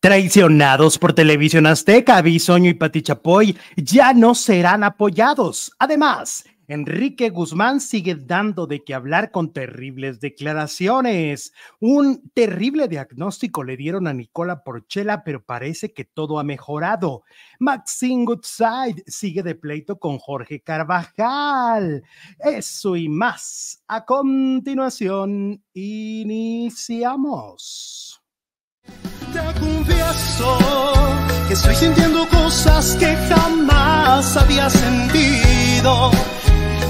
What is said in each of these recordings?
Traicionados por Televisión Azteca, Bisoño y Pati Chapoy ya no serán apoyados. Además, Enrique Guzmán sigue dando de qué hablar con terribles declaraciones. Un terrible diagnóstico le dieron a Nicola Porchela, pero parece que todo ha mejorado. Maxine Goodside sigue de pleito con Jorge Carvajal. Eso y más. A continuación, iniciamos. Te confieso que estoy sintiendo cosas que jamás había sentido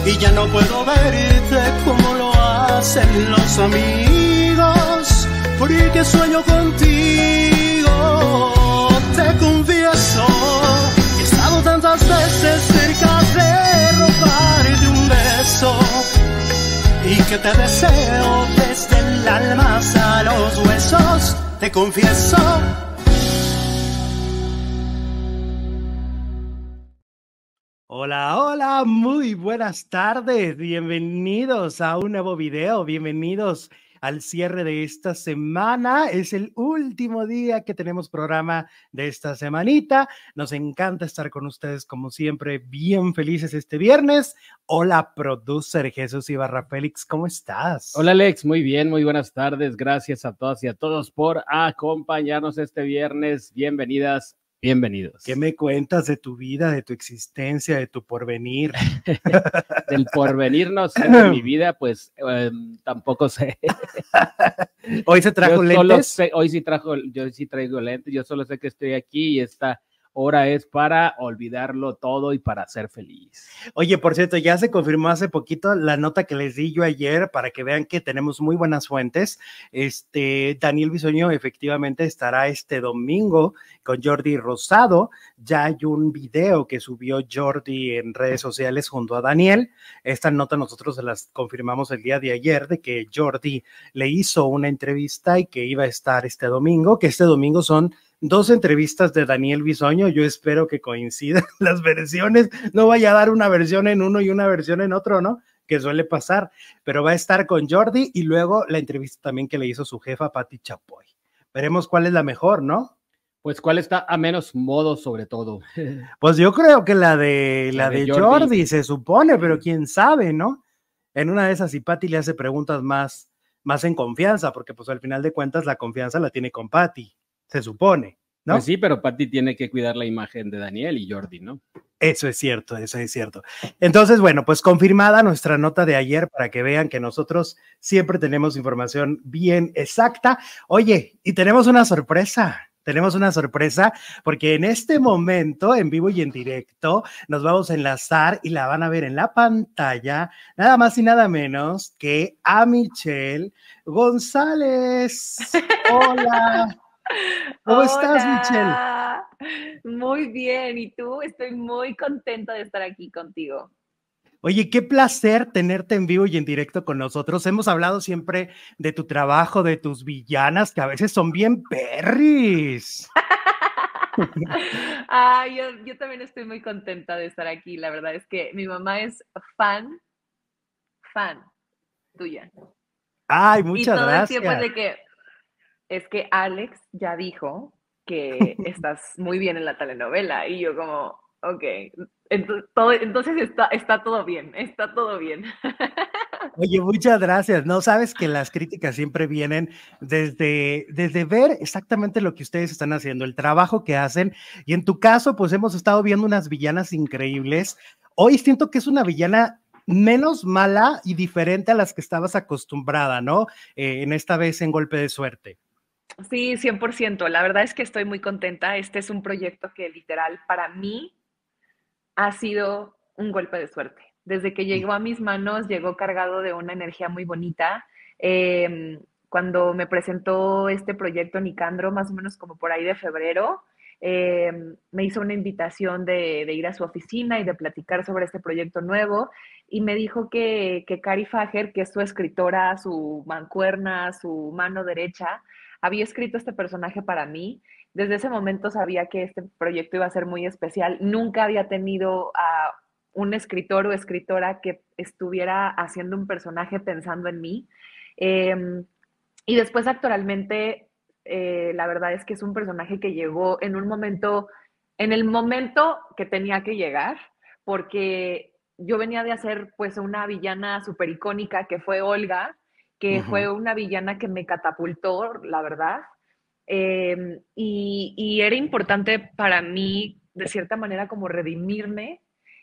y ya no puedo verte como lo hacen los amigos, porque sueño contigo. Te confieso que he estado tantas veces cerca de robarte un beso y que te deseo desde el alma hasta los huesos. Te confieso Hola, hola, muy buenas tardes. Bienvenidos a un nuevo video. Bienvenidos al cierre de esta semana. Es el último día que tenemos programa de esta semanita. Nos encanta estar con ustedes como siempre, bien felices este viernes. Hola, producer Jesús Ibarra Félix, ¿cómo estás? Hola Alex, muy bien, muy buenas tardes. Gracias a todas y a todos por acompañarnos este viernes. Bienvenidas Bienvenidos. ¿Qué me cuentas de tu vida, de tu existencia, de tu porvenir? Del porvenir no sé, de mi vida, pues em, tampoco sé. hoy se trajo lentes. hoy sí trajo, yo sí traigo lentes, yo solo sé que estoy aquí y está Ahora es para olvidarlo todo y para ser feliz. Oye, por cierto, ya se confirmó hace poquito la nota que les di yo ayer para que vean que tenemos muy buenas fuentes. Este Daniel Bisoño efectivamente estará este domingo con Jordi Rosado. Ya hay un video que subió Jordi en redes sociales junto a Daniel. Esta nota nosotros se las confirmamos el día de ayer de que Jordi le hizo una entrevista y que iba a estar este domingo, que este domingo son dos entrevistas de Daniel Bisoño. Yo espero que coincidan las versiones. No vaya a dar una versión en uno y una versión en otro, ¿no? Que suele pasar. Pero va a estar con Jordi y luego la entrevista también que le hizo su jefa, Patti Chapoy. Veremos cuál es la mejor, ¿no? Pues cuál está a menos modo sobre todo. Pues yo creo que la de la, de, Jordi. se supone, pero quién sabe, ¿no? En una de esas, si Patti le hace preguntas más, más en confianza, porque pues al final de cuentas la confianza la tiene con Patti se supone, ¿no? Pues sí, pero Patti tiene que cuidar la imagen de Daniel y Jordi, ¿no? Eso es cierto, eso es cierto. Entonces, bueno, pues confirmada nuestra nota de ayer para que vean que nosotros siempre tenemos información bien exacta. Oye, y tenemos una sorpresa. Tenemos una sorpresa porque en este momento, en vivo y en directo, nos vamos a enlazar y la van a ver en la pantalla, nada más y nada menos que a Michelle González. Hola. ¿Cómo estás, Michelle? Muy bien, ¿y tú? Estoy muy contenta de estar aquí contigo. Oye, qué placer tenerte en vivo y en directo con nosotros. Hemos hablado siempre de tu trabajo, de tus villanas, que a veces son bien perris. ah, yo, yo, también estoy muy contenta de estar aquí. La verdad es que mi mamá es fan, fan tuya. Ay, muchas y todo gracias. El tiempo de que es que Alex ya dijo que estás muy bien en la telenovela y yo como, ok, entonces, está, está todo bien, está todo bien. Oye, muchas gracias. No sabes que las críticas siempre vienen desde, desde ver exactamente lo que ustedes están haciendo, el trabajo que hacen. Y en tu caso, pues hemos estado viendo unas villanas increíbles. Hoy siento que es una villana menos mala y diferente a las que estabas acostumbrada, ¿no? Eh, en esta vez en golpe de suerte. Sí, 100%. La verdad es que estoy muy contenta. Este es un proyecto que literal para mí ha sido un golpe de suerte. Desde que llegó a mis manos, llegó cargado de una energía muy bonita. Em, cuando me presentó este proyecto Nicandro, más o menos como por ahí de febrero, em, me hizo una invitación de, ir a su oficina y de platicar sobre este proyecto nuevo y me dijo que, que Cari Fager, que es su escritora, su mancuerna, su mano derecha, había escrito este personaje para mí. Desde ese momento sabía que este proyecto iba a ser muy especial. Nunca había tenido a un escritor o escritora que estuviera haciendo un personaje pensando en mí. Em, y después actualmente eh, la verdad es que es un personaje que llegó en un momento, en el momento que tenía que llegar, porque yo venía de hacer pues una villana súper icónica que fue Olga, que fue una villana que me catapultó, la verdad. Em, y, era importante para mí, de cierta manera, como redimirme.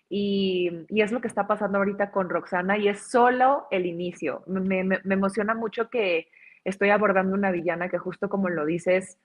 Y, es lo que está pasando ahorita con Roxana y es solo el inicio. Me, me emociona mucho que estoy abordando una villana que justo como lo dices,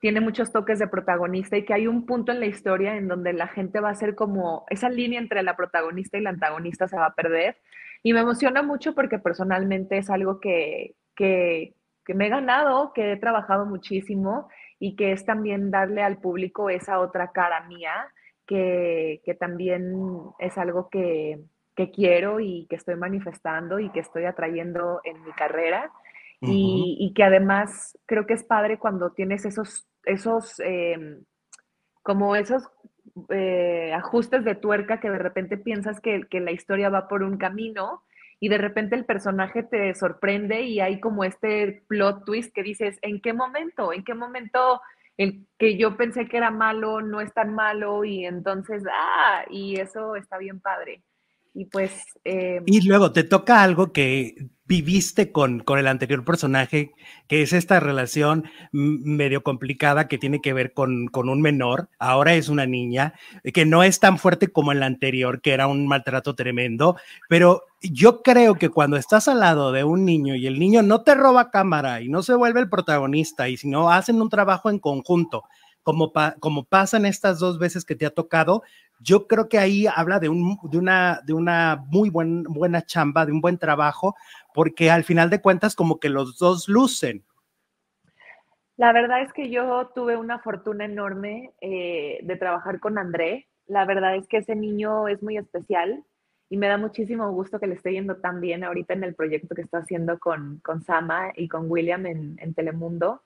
tiene muchos toques de protagonista y que hay un punto en la historia en donde la gente va a ser como, esa línea entre la protagonista y la antagonista se va a perder. Y me emociona mucho porque personalmente es algo que, que, me he ganado, que he trabajado muchísimo y que es también darle al público esa otra cara mía, que, que también es algo que, que quiero y que estoy manifestando y que estoy atrayendo en mi carrera. y, y, que además creo que es padre cuando tienes esos esos, em, como esos eh, ajustes de tuerca que de repente piensas que, la historia va por un camino y de repente el personaje te sorprende y hay como este plot twist que dices, ¿en qué momento? ¿En qué momento el que yo pensé que era malo no es tan malo? Y entonces, ah, y eso está bien padre. Y pues... Em, y luego te toca algo que viviste con, con el anterior personaje, que es esta relación medio complicada que tiene que ver con, con un menor, ahora es una niña, que no es tan fuerte como el anterior, que era un maltrato tremendo, pero yo creo que cuando estás al lado de un niño y el niño no te roba cámara y no se vuelve el protagonista y si no hacen un trabajo en conjunto, como, como pasan estas dos veces que te ha tocado, yo creo que ahí habla de, un, de, una, muy buen, buena chamba, de un buen trabajo, porque al final de cuentas como que los dos lucen. La verdad es que yo tuve una fortuna enorme eh, de trabajar con André. La verdad es que ese niño es muy especial y me da muchísimo gusto que le esté yendo tan bien ahorita en el proyecto que está haciendo con, con Sama y con William en Telemundo.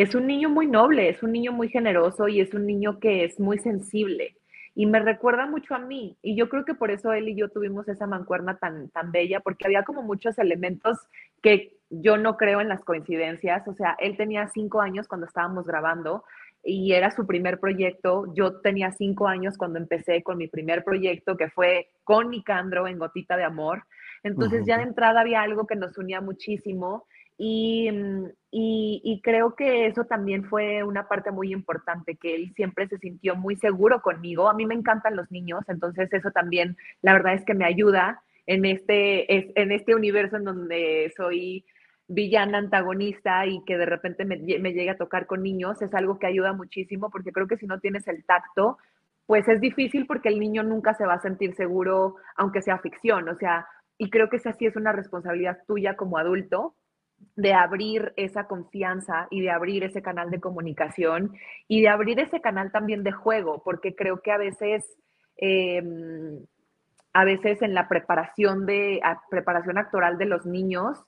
Es un niño muy noble, es un niño muy generoso y es un niño que es muy sensible y me recuerda mucho a mí. Y yo creo que por eso él y yo tuvimos esa mancuerna tan, tan bella, porque había como muchos elementos que yo no creo en las coincidencias. O sea, él tenía cinco años cuando estábamos grabando y era su primer proyecto. Yo tenía cinco años cuando empecé con mi primer proyecto, que fue con Nicandro en Gotita de Amor. Entonces ya de entrada había algo que nos unía muchísimo Mm, y, y, creo que eso también fue una parte muy importante, que él siempre se sintió muy seguro conmigo. A mí me encantan los niños, entonces eso también, la verdad es que me ayuda en este, en este universo en donde soy villana antagonista y que de repente me, me llegue a tocar con niños, es algo que ayuda muchísimo porque creo que si no tienes el tacto, pues es difícil porque el niño nunca se va a sentir seguro, aunque sea ficción, o sea, y creo que esa sí es una responsabilidad tuya como adulto, de abrir esa confianza y de abrir ese canal de comunicación y de abrir ese canal también de juego, porque creo que a veces, em, a veces en la preparación de preparación actoral de los niños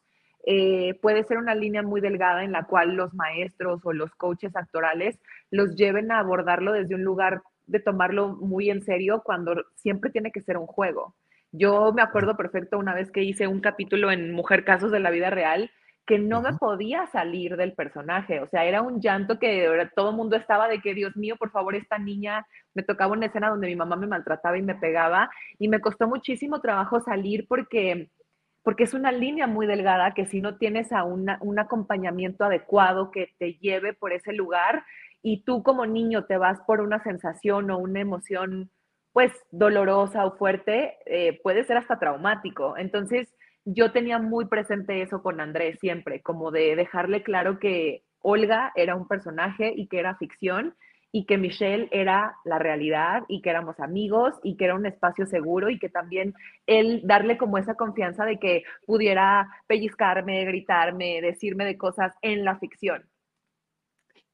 eh, puede ser una línea muy delgada en la cual los maestros o los coaches actorales los lleven a abordarlo desde un lugar de tomarlo muy en serio cuando siempre tiene que ser un juego. Yo me acuerdo perfecto una vez que hice un capítulo en Mujer Casos de la Vida Real que no me podía salir del personaje, o sea, era un llanto que todo el mundo estaba de que, Dios mío, por favor, esta niña, me tocaba una escena donde mi mamá me maltrataba y me pegaba, y me costó muchísimo trabajo salir porque, porque es una línea muy delgada que si no tienes a un acompañamiento adecuado que te lleve por ese lugar, y tú como niño te vas por una sensación o una emoción, pues, dolorosa o fuerte, eh, puede ser hasta traumático. Entonces, yo tenía muy presente eso con Andrés siempre, como de dejarle claro que Olga era un personaje y que era ficción y que Michelle era la realidad y que éramos amigos y que era un espacio seguro y que también él darle como esa confianza de que pudiera pellizcarme, gritarme, decirme de cosas en la ficción.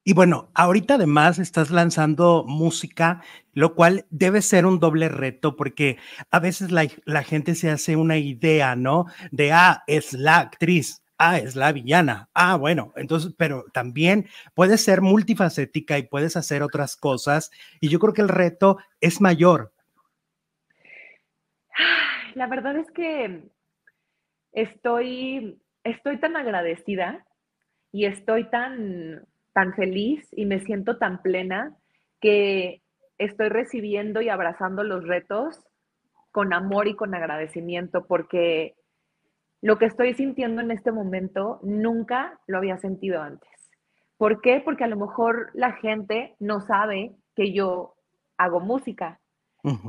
Y bueno, ahorita además estás lanzando música, lo cual debe ser un doble reto porque a veces la, gente se hace una idea, ¿no? De, ah, es la actriz, ah, es la villana, ah, bueno, entonces, pero también puedes ser multifacética y puedes hacer otras cosas y yo creo que el reto es mayor. La verdad es que estoy, estoy tan agradecida y estoy tan tan feliz y me siento tan plena que estoy recibiendo y abrazando los retos con amor y con agradecimiento porque lo que estoy sintiendo en este momento nunca lo había sentido antes. ¿Por qué? Porque a lo mejor la gente no sabe que yo hago música,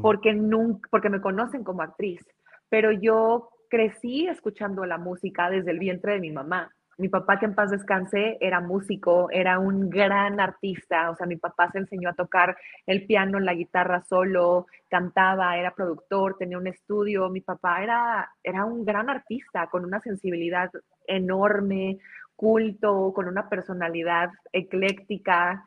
porque, nunca, porque me conocen como actriz, pero yo crecí escuchando la música desde el vientre de mi mamá. Mi papá, que en paz descanse, era músico, era un gran artista. O sea, mi papá se enseñó a tocar el piano, la guitarra solo, cantaba, era productor, tenía un estudio. Mi papá era, era un gran artista con una sensibilidad enorme, culto, con una personalidad ecléctica.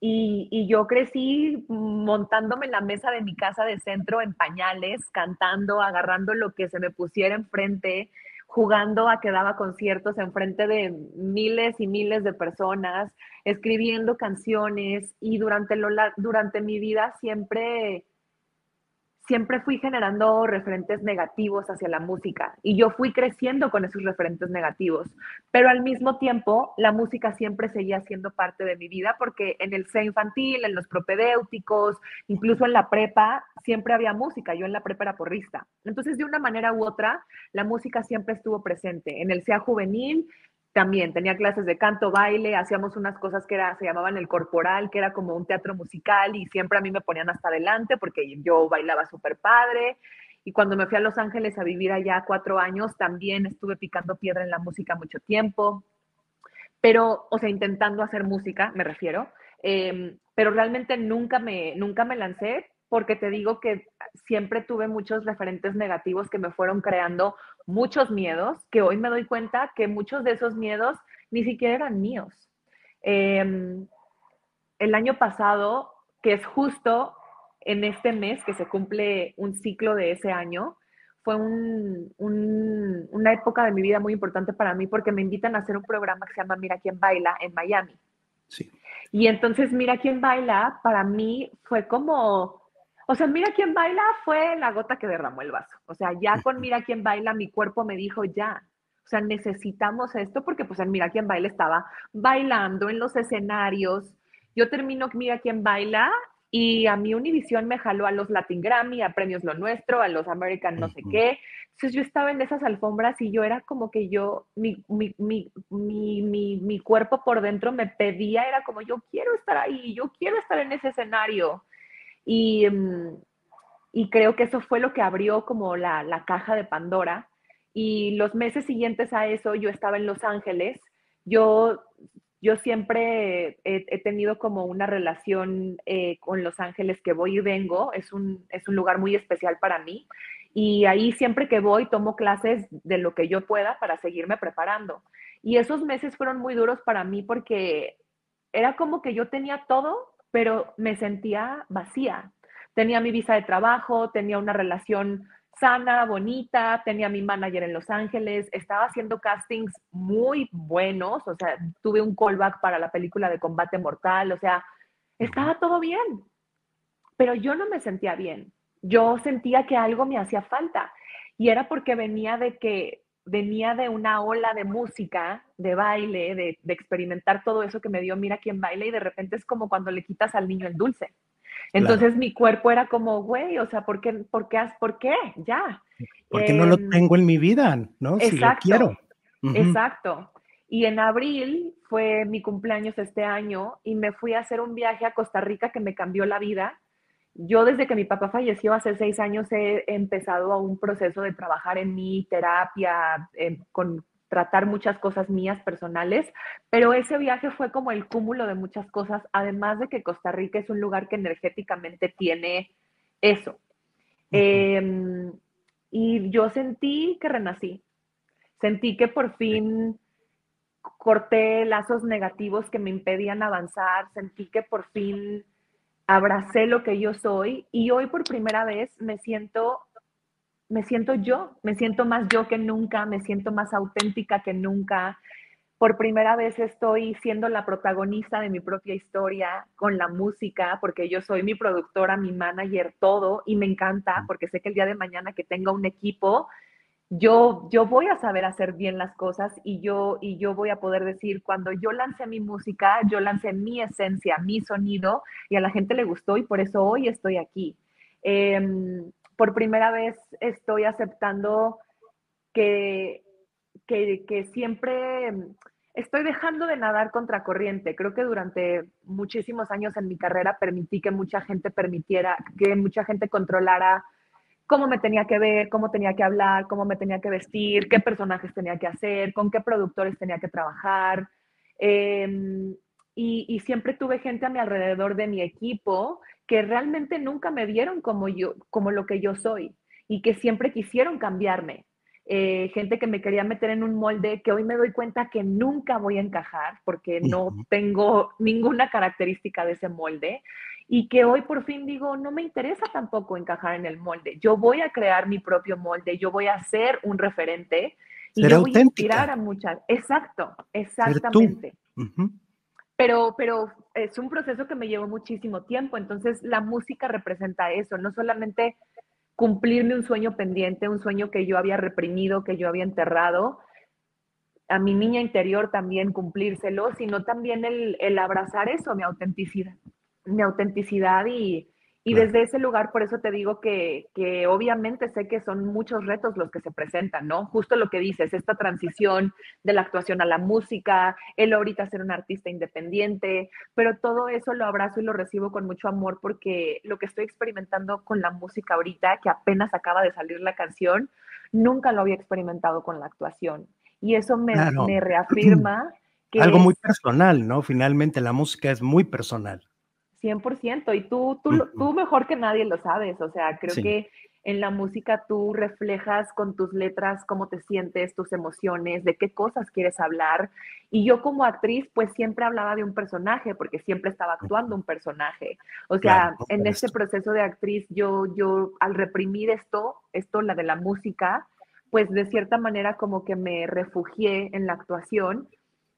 Y, yo crecí montándome en la mesa de mi casa de centro en pañales, cantando, agarrando lo que se me pusiera enfrente, jugando a que daba conciertos enfrente de miles y miles de personas, escribiendo canciones y durante, lo, durante mi vida siempre siempre fui generando referentes negativos hacia la música y yo fui creciendo con esos referentes negativos, pero al mismo tiempo la música siempre seguía siendo parte de mi vida porque en el C infantil, en los propedéuticos, incluso en la prepa, siempre había música, yo en la prepa era porrista. Entonces, de una manera u otra, la música siempre estuvo presente. En el SEA juvenil también tenía clases de canto, baile, hacíamos unas cosas que era, se llamaban el corporal, que era como un teatro musical y siempre a mí me ponían hasta adelante porque yo bailaba súper padre. Y cuando me fui a Los Ángeles a vivir allá cuatro años, también estuve picando piedra en la música mucho tiempo. Pero, o sea, intentando hacer música, me refiero. Em, pero realmente nunca me, nunca me lancé porque te digo que siempre tuve muchos referentes negativos que me fueron creando muchos miedos, que hoy me doy cuenta que muchos de esos miedos ni siquiera eran míos. Em, el año pasado, que es justo en este mes que se cumple un ciclo de ese año, fue una época de mi vida muy importante para mí porque me invitan a hacer un programa que se llama Mira quién baila en Miami. Sí. Y entonces Mira quién baila para mí fue como o sea, mira quién baila fue la gota que derramó el vaso. O sea, ya con mira quién baila, mi cuerpo me dijo ya. O sea, necesitamos esto porque pues en Mira quién baila estaba bailando en los escenarios. Yo termino Mira quién baila y a mi Univision me jaló a los Latin Grammy, a Premios Lo Nuestro, a los American no sé qué. Entonces yo estaba en esas alfombras y yo era como que yo, mi, mi, mi, mi, cuerpo por dentro me pedía, era como yo quiero estar ahí, yo quiero estar en ese escenario. Mm, y, creo que eso fue lo que abrió como la, caja de Pandora. Y los meses siguientes a eso yo estaba en Los Ángeles. Yo, yo siempre he, tenido como una relación eh, con Los Ángeles que voy y vengo. Es un, es un lugar muy especial para mí. Y ahí siempre que voy tomo clases de lo que yo pueda para seguirme preparando. Y esos meses fueron muy duros para mí porque era como que yo tenía todo, pero me sentía vacía. Tenía mi visa de trabajo, tenía una relación sana, bonita, tenía mi manager en Los Ángeles, estaba haciendo castings muy buenos, o sea, tuve un callback para la película de Combate Mortal, o sea, estaba todo bien, pero yo no me sentía bien. Yo sentía que algo me hacía falta y era porque venía de que venía de una ola de música, de baile, de, experimentar todo eso que me dio Mira quién baila y de repente es como cuando le quitas al niño el dulce. Entonces mi cuerpo era como, güey, o sea, ¿por qué? ¿Por qué? ¿Por qué? Ya. Porque no lo em, tengo en mi vida, ¿no? Si lo quiero. Exacto. Y en abril fue mi cumpleaños este año y me fui a hacer un viaje a Costa Rica que me cambió la vida yo desde que mi papá falleció hace seis años he empezado a un proceso de trabajar en mi terapia, con tratar muchas cosas mías personales, pero ese viaje fue como el cúmulo de muchas cosas, además de que Costa Rica es un lugar que energéticamente tiene eso. Em, y yo sentí que renací, sentí que por fin corté lazos negativos que me impedían avanzar, sentí que por fin abracé lo que yo soy y hoy por primera vez me siento me siento yo, me siento más yo que nunca, me siento más auténtica que nunca. Por primera vez estoy siendo la protagonista de mi propia historia con la música, porque yo soy mi productora, mi manager, todo, y me encanta, porque sé que el día de mañana que tenga un equipo, yo, yo voy a saber hacer bien las cosas y yo, y yo voy a poder decir, cuando yo lancé mi música, yo lancé mi esencia, mi sonido y a la gente le gustó y por eso hoy estoy aquí. Em, por primera vez estoy aceptando que, que, que siempre estoy dejando de nadar contra corriente. Creo que durante muchísimos años en mi carrera permití que mucha gente permitiera, que mucha gente controlara cómo me tenía que ver, cómo tenía que hablar, cómo me tenía que vestir, qué personajes tenía que hacer, con qué productores tenía que trabajar. Em, y, siempre tuve gente a mi alrededor de mi equipo que realmente nunca me vieron como yo, como lo que yo soy y que siempre quisieron cambiarme. Eh, gente que me quería meter en un molde que hoy me doy cuenta que nunca voy a encajar porque no tengo ninguna característica de ese molde y que hoy por fin digo, no me interesa tampoco encajar en el molde. Yo voy a crear mi propio molde, yo voy a ser un referente y yo voy a inspirar a muchas. Exacto, exactamente. Pero, pero es un proceso que me llevó muchísimo tiempo. Entonces, la música representa eso, no solamente cumplirme un sueño pendiente, un sueño que yo había reprimido, que yo había enterrado, a mi niña interior también cumplírselo, sino también el, el abrazar eso, mi autenticidad mi autenticidad y, y desde ese lugar, por eso te digo que, que, obviamente sé que son muchos retos los que se presentan, ¿no? Justo lo que dices, esta transición de la actuación a la música, el ahorita ser un artista independiente, pero todo eso lo abrazo y lo recibo con mucho amor porque lo que estoy experimentando con la música ahorita, que apenas acaba de salir la canción, nunca lo había experimentado con la actuación. Y eso me, me reafirma que... Algo muy personal, ¿no? Finalmente la música es muy personal. 100%, y tú, tú, tú mejor que nadie lo sabes, o sea, creo que en la música tú reflejas con tus letras cómo te sientes, tus emociones, de qué cosas quieres hablar. Y yo como actriz, pues siempre hablaba de un personaje, porque siempre estaba actuando un personaje. O sea, en este proceso de actriz, yo, yo al reprimir esto, esto, la de la música, pues de cierta manera como que me refugié en la actuación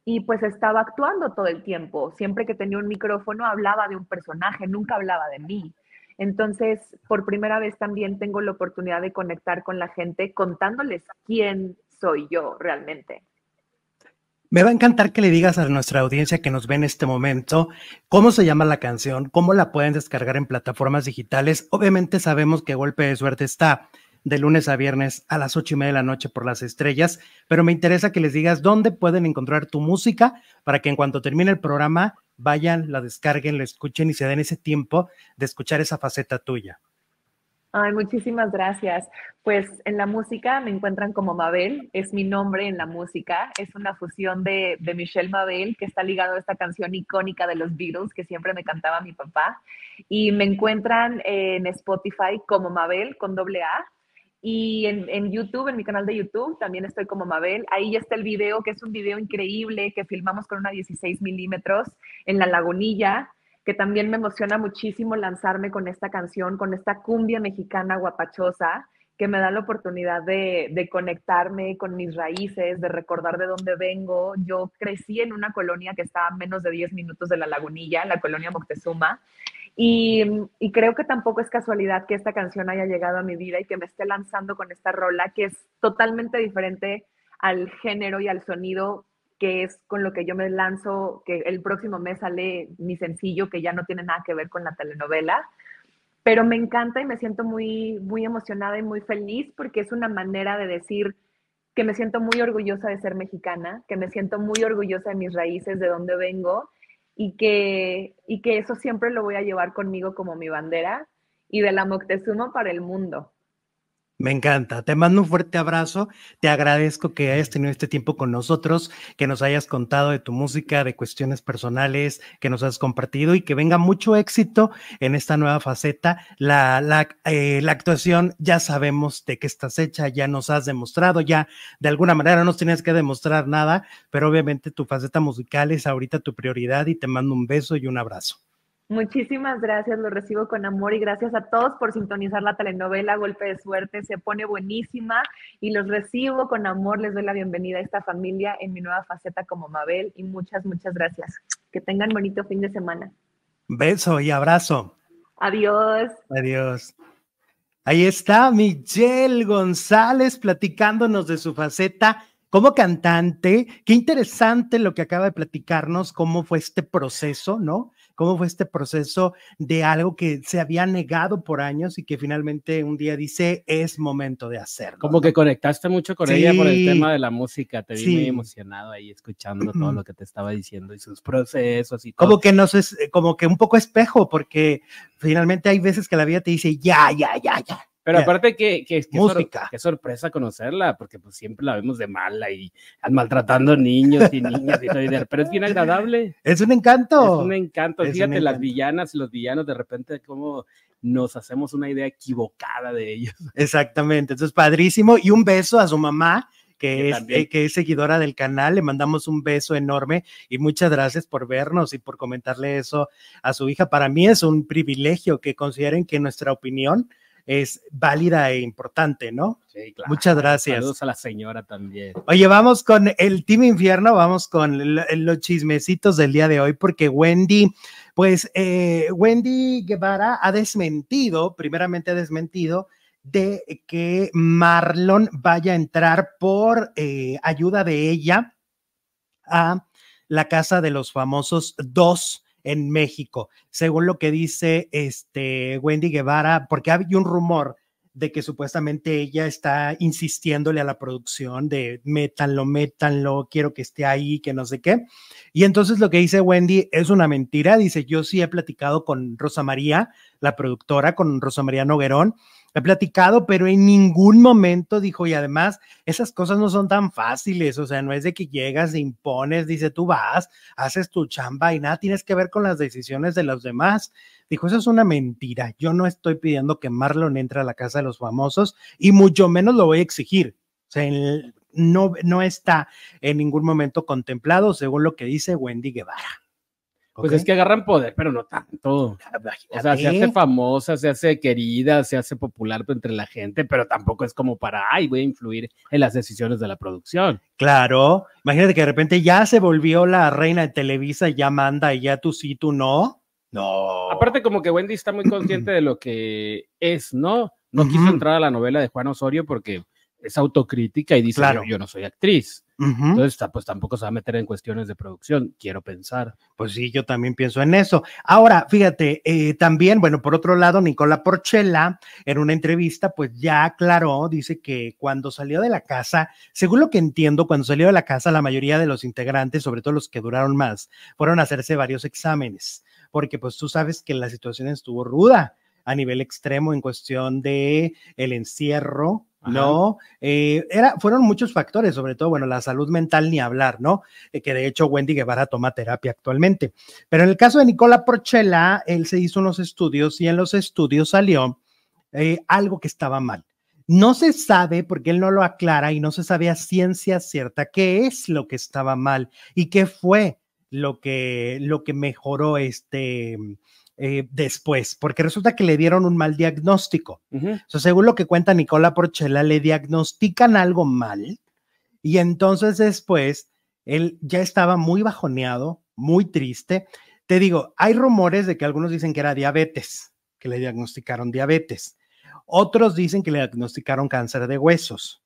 y pues estaba actuando todo el tiempo. Siempre que tenía un micrófono hablaba de un personaje, nunca hablaba de mí. Entonces, por primera vez también tengo la oportunidad de conectar con la gente contándoles quién soy yo realmente. Me va a encantar que le digas a nuestra audiencia que nos ve en este momento cómo se llama la canción, cómo la pueden descargar en plataformas digitales. Obviamente sabemos que Golpe de Suerte está de lunes a viernes a las ocho y media de la noche por las estrellas, pero me interesa que les digas dónde pueden encontrar tu música para que en cuanto termine el programa vayan, la descarguen, la escuchen y se den ese tiempo de escuchar esa faceta tuya. Ay, muchísimas gracias. Pues en la música me encuentran como Mabel, es mi nombre en la música, es una fusión de, de, Michelle Mabel que está ligado a esta canción icónica de los Beatles que siempre me cantaba mi papá. Y me encuentran en Spotify como Mabel con doble A y en, YouTube, en mi canal de YouTube, también estoy como Mabel. Ahí ya está el video, que es un video increíble que filmamos con una 16 milímetros en la lagunilla, que también me emociona muchísimo lanzarme con esta canción, con esta cumbia mexicana guapachosa, que me da la oportunidad de, de conectarme con mis raíces, de recordar de dónde vengo. Yo crecí en una colonia que está a menos de 10 minutos de la lagunilla, la colonia Moctezuma, y, creo que tampoco es casualidad que esta canción haya llegado a mi vida y que me esté lanzando con esta rola, que es totalmente diferente al género y al sonido que es con lo que yo me lanzo, que el próximo mes sale mi sencillo, que ya no tiene nada que ver con la telenovela. Pero me encanta y me siento muy, muy emocionada y muy feliz porque es una manera de decir que me siento muy orgullosa de ser mexicana, que me siento muy orgullosa de mis raíces, de dónde vengo y que, y que eso siempre lo voy a llevar conmigo como mi bandera y de la Moctezuma para el mundo. Me encanta. Te mando un fuerte abrazo. Te agradezco que hayas tenido este tiempo con nosotros, que nos hayas contado de tu música, de cuestiones personales, que nos has compartido y que venga mucho éxito en esta nueva faceta. La, la, eh, actuación ya sabemos de qué estás hecha, ya nos has demostrado, ya de alguna manera no nos tenías que demostrar nada, pero obviamente tu faceta musical es ahorita tu prioridad y te mando un beso y un abrazo. Muchísimas gracias, lo recibo con amor y gracias a todos por sintonizar la telenovela Golpe de Suerte, se pone buenísima y los recibo con amor, les doy la bienvenida a esta familia en mi nueva faceta como Mabel y muchas, muchas gracias. Que tengan bonito fin de semana. Beso y abrazo. Adiós. Adiós. Ahí está Michelle González platicándonos de su faceta como cantante. Qué interesante lo que acaba de platicarnos, cómo fue este proceso, ¿no? Cómo fue este proceso de algo que se había negado por años y que finalmente un día dice es momento de hacerlo. Como que conectaste mucho con ella por el tema de la música, te vi muy emocionado ahí escuchando todo lo que te estaba diciendo y sus procesos y todo. Como que no es como que un poco espejo, porque finalmente hay veces que la vida te dice ya, ya, ya, ya pero aparte que, que, Música. qué sorpresa conocerla, porque pues siempre la vemos de mala y maltratando niños y niñas y todo, pero es bien agradable. Es un encanto. Es un encanto. Fíjate, las villanas y los villanos de repente como nos hacemos una idea equivocada de ellos. Exactamente, entonces padrísimo. Y un beso a su mamá, que es, eh, que es seguidora del canal. Le mandamos un beso enorme y muchas gracias por vernos y por comentarle eso a su hija. Para mí es un privilegio que consideren que nuestra opinión es válida e importante, ¿no? Sí, claro. Muchas gracias. Saludos a la señora también. Oye, vamos con el Team Infierno, vamos con los chismecitos del día de hoy, porque Wendy, pues eh, Wendy Guevara ha desmentido, primeramente ha desmentido, de que Marlon vaya a entrar por eh, ayuda de ella a la casa de los famosos dos en México, según lo que dice este Wendy Guevara, porque hay un rumor de que supuestamente ella está insistiéndole a la producción de métanlo, métanlo, quiero que esté ahí, que no sé qué. Y entonces lo que dice Wendy es una mentira. Dice, yo sí he platicado con Rosa María, la productora, con Rosa María Noguerón, he platicado, pero en ningún momento dijo, y además esas cosas no son tan fáciles, o sea, no es de que llegas, impones, dice, tú vas, haces tu chamba y nada tienes que ver con las decisiones de los demás. Dijo, eso es una mentira, yo no estoy pidiendo que Marlon entre a la casa de los famosos y mucho menos lo voy a exigir. O sea, no, no está en ningún momento contemplado, según lo que dice Wendy Guevara. Pues es que agarran poder, pero no tanto. O sea, se hace famosa, se hace querida, se hace popular entre la gente, pero tampoco es como para, ay, voy a influir en las decisiones de la producción. Claro, imagínate que de repente ya se volvió la reina de Televisa, ya manda y ya tú sí, tú no. No. Aparte, como que Wendy está muy consciente de lo que es, ¿no? No quiso entrar a la novela de Juan Osorio porque es autocrítica y dice, yo, no soy actriz. Entonces, pues tampoco se va a meter en cuestiones de producción, quiero pensar. Pues sí, yo también pienso en eso. Ahora, fíjate, eh, también, bueno, por otro lado, Nicola Porchela, en una entrevista, pues ya aclaró, dice que cuando salió de la casa, según lo que entiendo, cuando salió de la casa, la mayoría de los integrantes, sobre todo los que duraron más, fueron a hacerse varios exámenes, porque pues tú sabes que la situación estuvo ruda a nivel extremo en cuestión de el encierro, ¿no? Eh, era, fueron muchos factores, sobre todo, bueno, la salud mental ni hablar, ¿no? Eh, que de hecho Wendy Guevara toma terapia actualmente. Pero en el caso de Nicola Porchela, él se hizo unos estudios y en los estudios salió eh, algo que estaba mal. No se sabe, porque él no lo aclara y no se sabe a ciencia cierta qué es lo que estaba mal y qué fue lo que, lo que mejoró este, eh, después, porque resulta que le dieron un mal diagnóstico. según lo que cuenta Nicola Porchela, le diagnostican algo mal y entonces después él ya estaba muy bajoneado, muy triste. Te digo, hay rumores de que algunos dicen que era diabetes, que le diagnosticaron diabetes. Otros dicen que le diagnosticaron cáncer de huesos.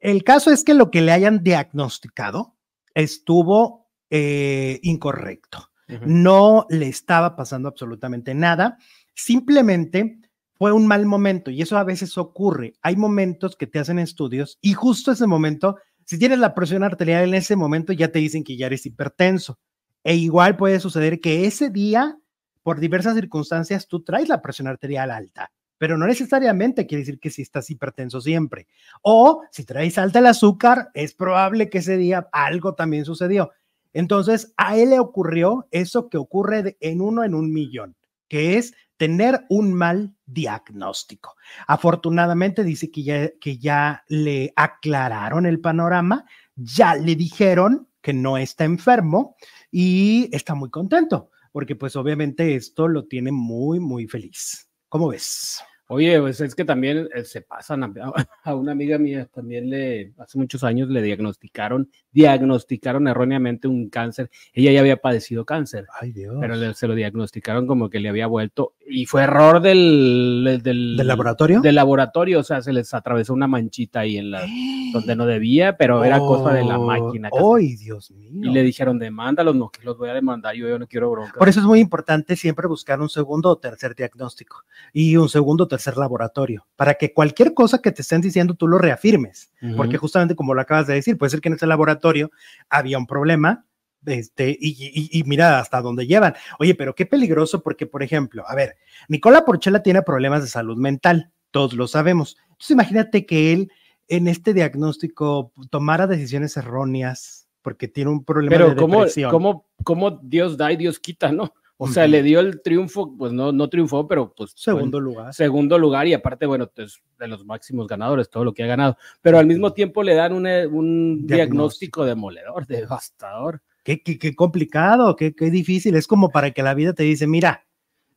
El caso es que lo que le hayan diagnosticado estuvo eh, incorrecto no le estaba pasando absolutamente nada, simplemente fue un mal momento y eso a veces ocurre. Hay momentos que te hacen estudios y justo ese momento, si tienes la presión arterial en ese momento, ya te dicen que ya eres hipertenso. E igual puede suceder que ese día, por diversas circunstancias, tú traes la presión arterial alta, pero no necesariamente quiere decir que si estás hipertenso siempre. O si traes alta el azúcar, es probable que ese día algo también sucedió. Entonces, a él le ocurrió eso que ocurre en uno en un millón, que es tener un mal diagnóstico. Afortunadamente dice que ya, que ya le aclararon el panorama, ya le dijeron que no está enfermo y está muy contento, porque pues obviamente esto lo tiene muy, muy feliz. ¿Cómo ves? Oye, pues es que también eh, se pasan a, una amiga mía, también le, hace muchos años le diagnosticaron, diagnosticaron erróneamente un cáncer. Ella ya había padecido cáncer. Ay, Dios. Pero se lo diagnosticaron como que le había vuelto y fue error del, del, laboratorio. Del laboratorio, o sea, se les atravesó una manchita ahí en la donde no debía, pero era cosa de la máquina. ¡Ay, Dios mío! Y le dijeron, demándalos, no, que los voy a demandar, yo, yo no quiero bronca. Por eso es muy importante siempre buscar un segundo o tercer diagnóstico y un segundo o tercer laboratorio, para que cualquier cosa que te estén diciendo tú lo reafirmes, porque justamente como lo acabas de decir, puede ser que en ese laboratorio había un problema, este, y, mira hasta dónde llevan. Oye, pero qué peligroso porque, por ejemplo, a ver, Nicola Porchela tiene problemas de salud mental, todos lo sabemos. Entonces imagínate que él en este diagnóstico tomara decisiones erróneas porque tiene un problema pero de ¿cómo, ¿cómo, cómo Dios da y Dios quita, no? O sea, le dio el triunfo, pues no, no triunfó, pero pues. Segundo lugar. Segundo lugar, y aparte, bueno, es de los máximos ganadores, todo lo que ha ganado. Pero al mismo tiempo le dan un, un diagnóstico demoledor, devastador qué, complicado, qué, qué, difícil. Es como para que la vida te dice, mira,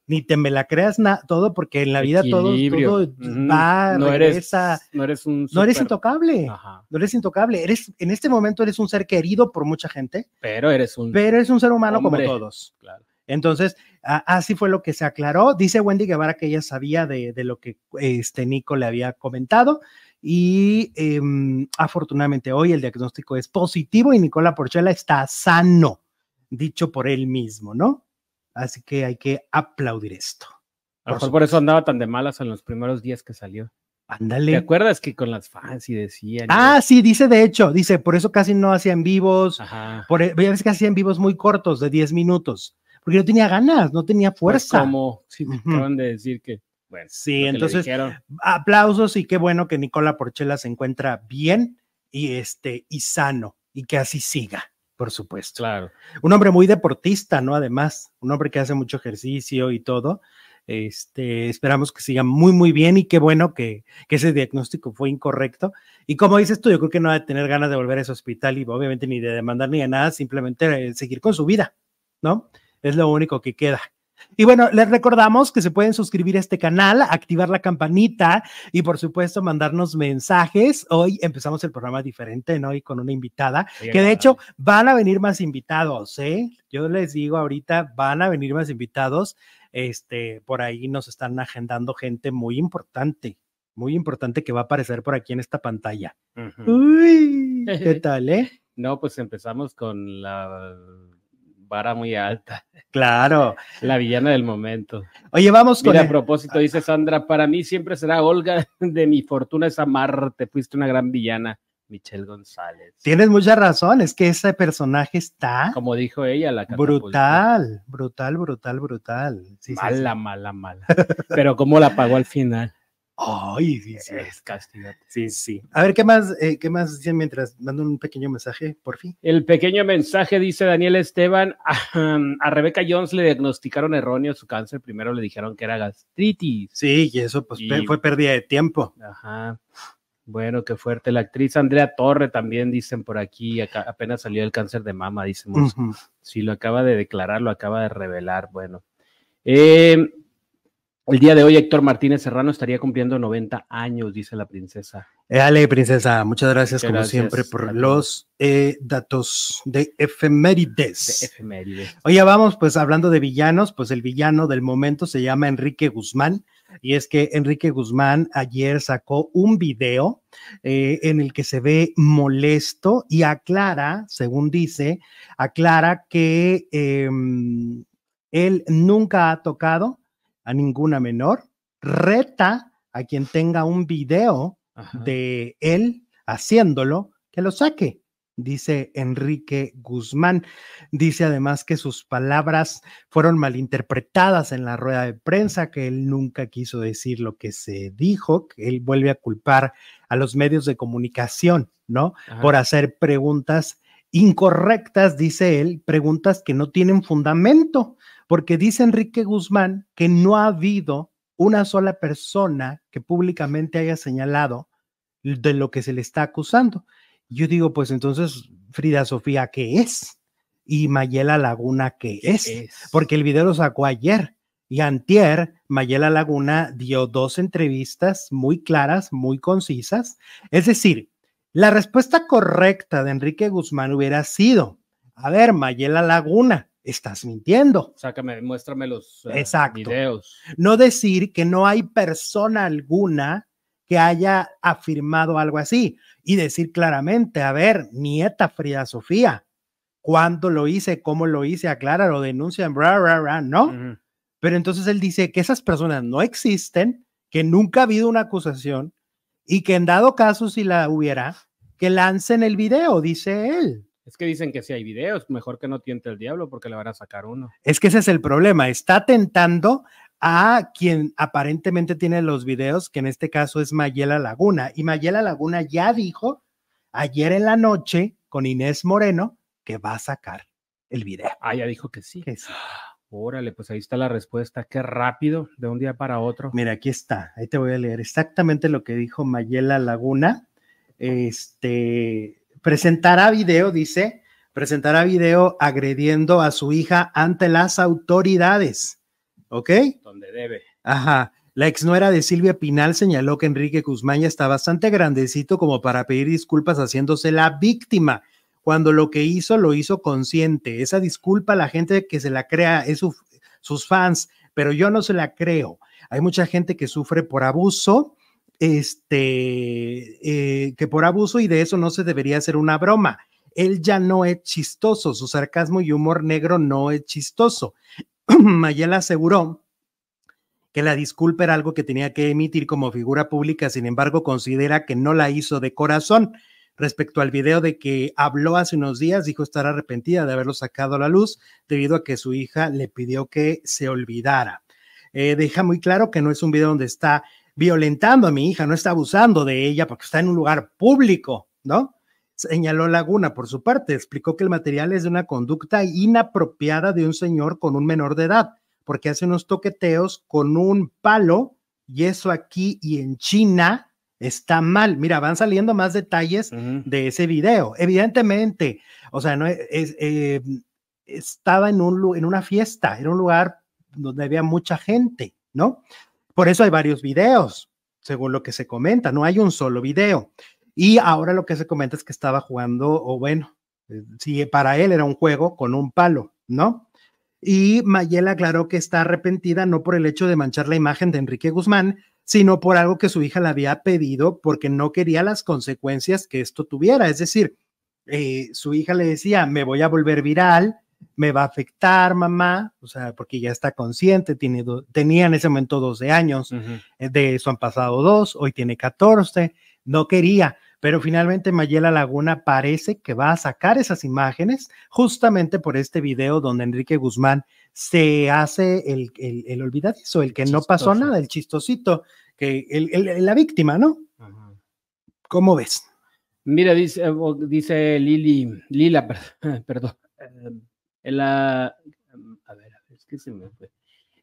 ni te me la creas todo, porque en la vida todo, todo va, no Eres, no eres un No eres intocable, no eres intocable. Eres, en este momento eres un ser querido por mucha gente. Pero eres un... Pero eres un ser humano como todos. Entonces, así fue lo que se aclaró. Dice Wendy Guevara que ella sabía de, de lo que este Nico le había comentado y em, afortunadamente hoy el diagnóstico es positivo y Nicola Porchela está sano, dicho por él mismo, ¿no? Así que hay que aplaudir esto. A lo mejor por eso andaba tan de malas en los primeros días que salió. Ándale. ¿Te acuerdas que con las fans y decían? Ah, sí, dice de hecho, dice, por eso casi no hacían vivos, Ajá. por e, veces que hacían vivos muy cortos, de 10 minutos, porque no tenía ganas, no tenía pues, fuerza. como, sí, acaban de decir que bueno, sí, entonces aplausos y qué bueno que Nicola Porchela se encuentra bien y este y sano y que así siga, por supuesto. Claro. Un hombre muy deportista, ¿no? Además, un hombre que hace mucho ejercicio y todo. Este, esperamos que siga muy, muy bien y qué bueno que, que, ese diagnóstico fue incorrecto. Y como dices tú, yo creo que no va a tener ganas de volver a ese hospital y obviamente ni de demandar ni de nada, simplemente eh, seguir con su vida, ¿no? Es lo único que queda. Y bueno, les recordamos que se pueden suscribir a este canal, activar la campanita y por supuesto mandarnos mensajes. Hoy empezamos el programa diferente, ¿no? Y con una invitada, que de hecho van a venir más invitados, ¿eh? Yo les digo ahorita, van a venir más invitados. Este, por ahí nos están agendando gente muy importante, muy importante que va a aparecer por aquí en esta pantalla. Uy, ¿qué tal, eh? No, pues empezamos con la vara muy alta. Claro. La villana del momento. Oye, vamos con. Mira, a propósito, dice Sandra, para mí siempre será Olga, de mi fortuna es amarte, fuiste una gran villana. Michelle González. Tienes mucha razón, es que ese personaje está. Como dijo ella, la Brutal, brutal, brutal, brutal. mala, mala, mala. Pero cómo la pagó al final. Ay, sí, sí. Es Sí, sí. A ver, ¿qué más, eh, qué más dicen mientras mando un pequeño mensaje, por fin? El pequeño mensaje dice Daniel Esteban, a, Rebeca Jones le diagnosticaron erróneo su cáncer, primero le dijeron que era gastritis. Sí, y eso pues fue pérdida de tiempo. Ajá. Bueno, qué fuerte. La actriz Andrea Torre también dicen por aquí, apenas salió el cáncer de mama, dicen. Si lo acaba de declarar, lo acaba de revelar. Bueno. Eh, el día de hoy Héctor Martínez Serrano estaría cumpliendo 90 años, dice la princesa. Dale, princesa, muchas gracias, como siempre por los eh, datos de efemérides. de efemérides. Oye, vamos pues hablando de villanos, pues el villano del momento se llama Enrique Guzmán y es que Enrique Guzmán ayer sacó un video eh, en el que se ve molesto y aclara, según dice, aclara que em, él nunca ha tocado a ninguna menor, reta a quien tenga un video de él haciéndolo, que lo saque, dice Enrique Guzmán. Dice además que sus palabras fueron malinterpretadas en la rueda de prensa, que él nunca quiso decir lo que se dijo, que él vuelve a culpar a los medios de comunicación, ¿no? Por hacer preguntas incorrectas, dice él, preguntas que no tienen fundamento porque dice Enrique Guzmán que no ha habido una sola persona que públicamente haya señalado de lo que se le está acusando. Yo digo, pues entonces, Frida Sofía, ¿qué es? Y Mayela Laguna, ¿qué, es? Porque el video lo sacó ayer. Y antier, Mayela Laguna dio dos entrevistas muy claras, muy concisas. Es decir, la respuesta correcta de Enrique Guzmán hubiera sido, a ver, Mayela Laguna, estás mintiendo. Sácame, muéstrame los uh, videos. No decir que no hay persona alguna que haya afirmado algo así y decir claramente, a ver, nieta Frida Sofía, ¿cuándo lo hice? ¿Cómo lo hice? Aclara, lo denuncian, bra, bra, bra, ¿no? Pero entonces él dice que esas personas no existen, que nunca ha habido una acusación y que en dado caso si la hubiera, que lancen el video, dice él. Es que dicen que si hay videos, mejor que no tiente el diablo porque le van a sacar uno. Es que ese es el problema. Está tentando a quien aparentemente tiene los videos, que en este caso es Mayela Laguna. Y Mayela Laguna ya dijo ayer en la noche con Inés Moreno que va a sacar el video. Ah, ya dijo que sí. Órale, pues ahí está la respuesta. Qué rápido, de un día para otro. Mira, aquí está. Ahí te voy a leer exactamente lo que dijo Mayela Laguna. Este, presentará video, dice, presentará video agrediendo a su hija ante las autoridades. ¿Ok? Donde debe. Ajá. La ex nuera de Silvia Pinal señaló que Enrique Guzmán ya está bastante grandecito como para pedir disculpas haciéndose la víctima, cuando lo que hizo lo hizo consciente. Esa disculpa la gente que se la crea es sus fans, pero yo no se la creo. Hay mucha gente que sufre por abuso este, eh, que por abuso y de eso no se debería hacer una broma. Él ya no es chistoso, su sarcasmo y humor negro no es chistoso. Mayela aseguró que la disculpa era algo que tenía que emitir como figura pública, sin embargo considera que no la hizo de corazón. Respecto al video de que habló hace unos días, dijo estar arrepentida de haberlo sacado a la luz debido a que su hija le pidió que se olvidara. Eh, deja muy claro que no es un video donde está violentando a mi hija, no está abusando de ella porque está en un lugar público, ¿no? Señaló Laguna por su parte, explicó que el material es de una conducta inapropiada de un señor con un menor de edad, porque hace unos toqueteos con un palo y eso aquí y en China está mal. Mira, van saliendo más detalles de ese video. Evidentemente, o sea, no es, eh, estaba en, un, en una fiesta, era un lugar donde había mucha gente, ¿no? Por eso hay varios videos, según lo que se comenta, no hay un solo video. Y ahora lo que se comenta es que estaba jugando, o bueno, eh, si para él era un juego con un palo, ¿no? Y Mayela aclaró que está arrepentida no por el hecho de manchar la imagen de Enrique Guzmán, sino por algo que su hija le había pedido porque no quería las consecuencias que esto tuviera. Es decir, eh, su hija le decía, me voy a volver viral, me va a afectar, mamá, o sea, porque ya está consciente, tiene tenía en ese momento 12 años, eh, de eso han pasado dos, hoy tiene 14, no quería, pero finalmente Mayela Laguna parece que va a sacar esas imágenes justamente por este video donde Enrique Guzmán se hace el, el, el olvidadizo, el que no pasó nada, el chistosito, que el, la víctima, ¿no? ¿Cómo ves? Mira, dice, dice Lili, Lila, perdón, em, en la, a ver, es que se me fue.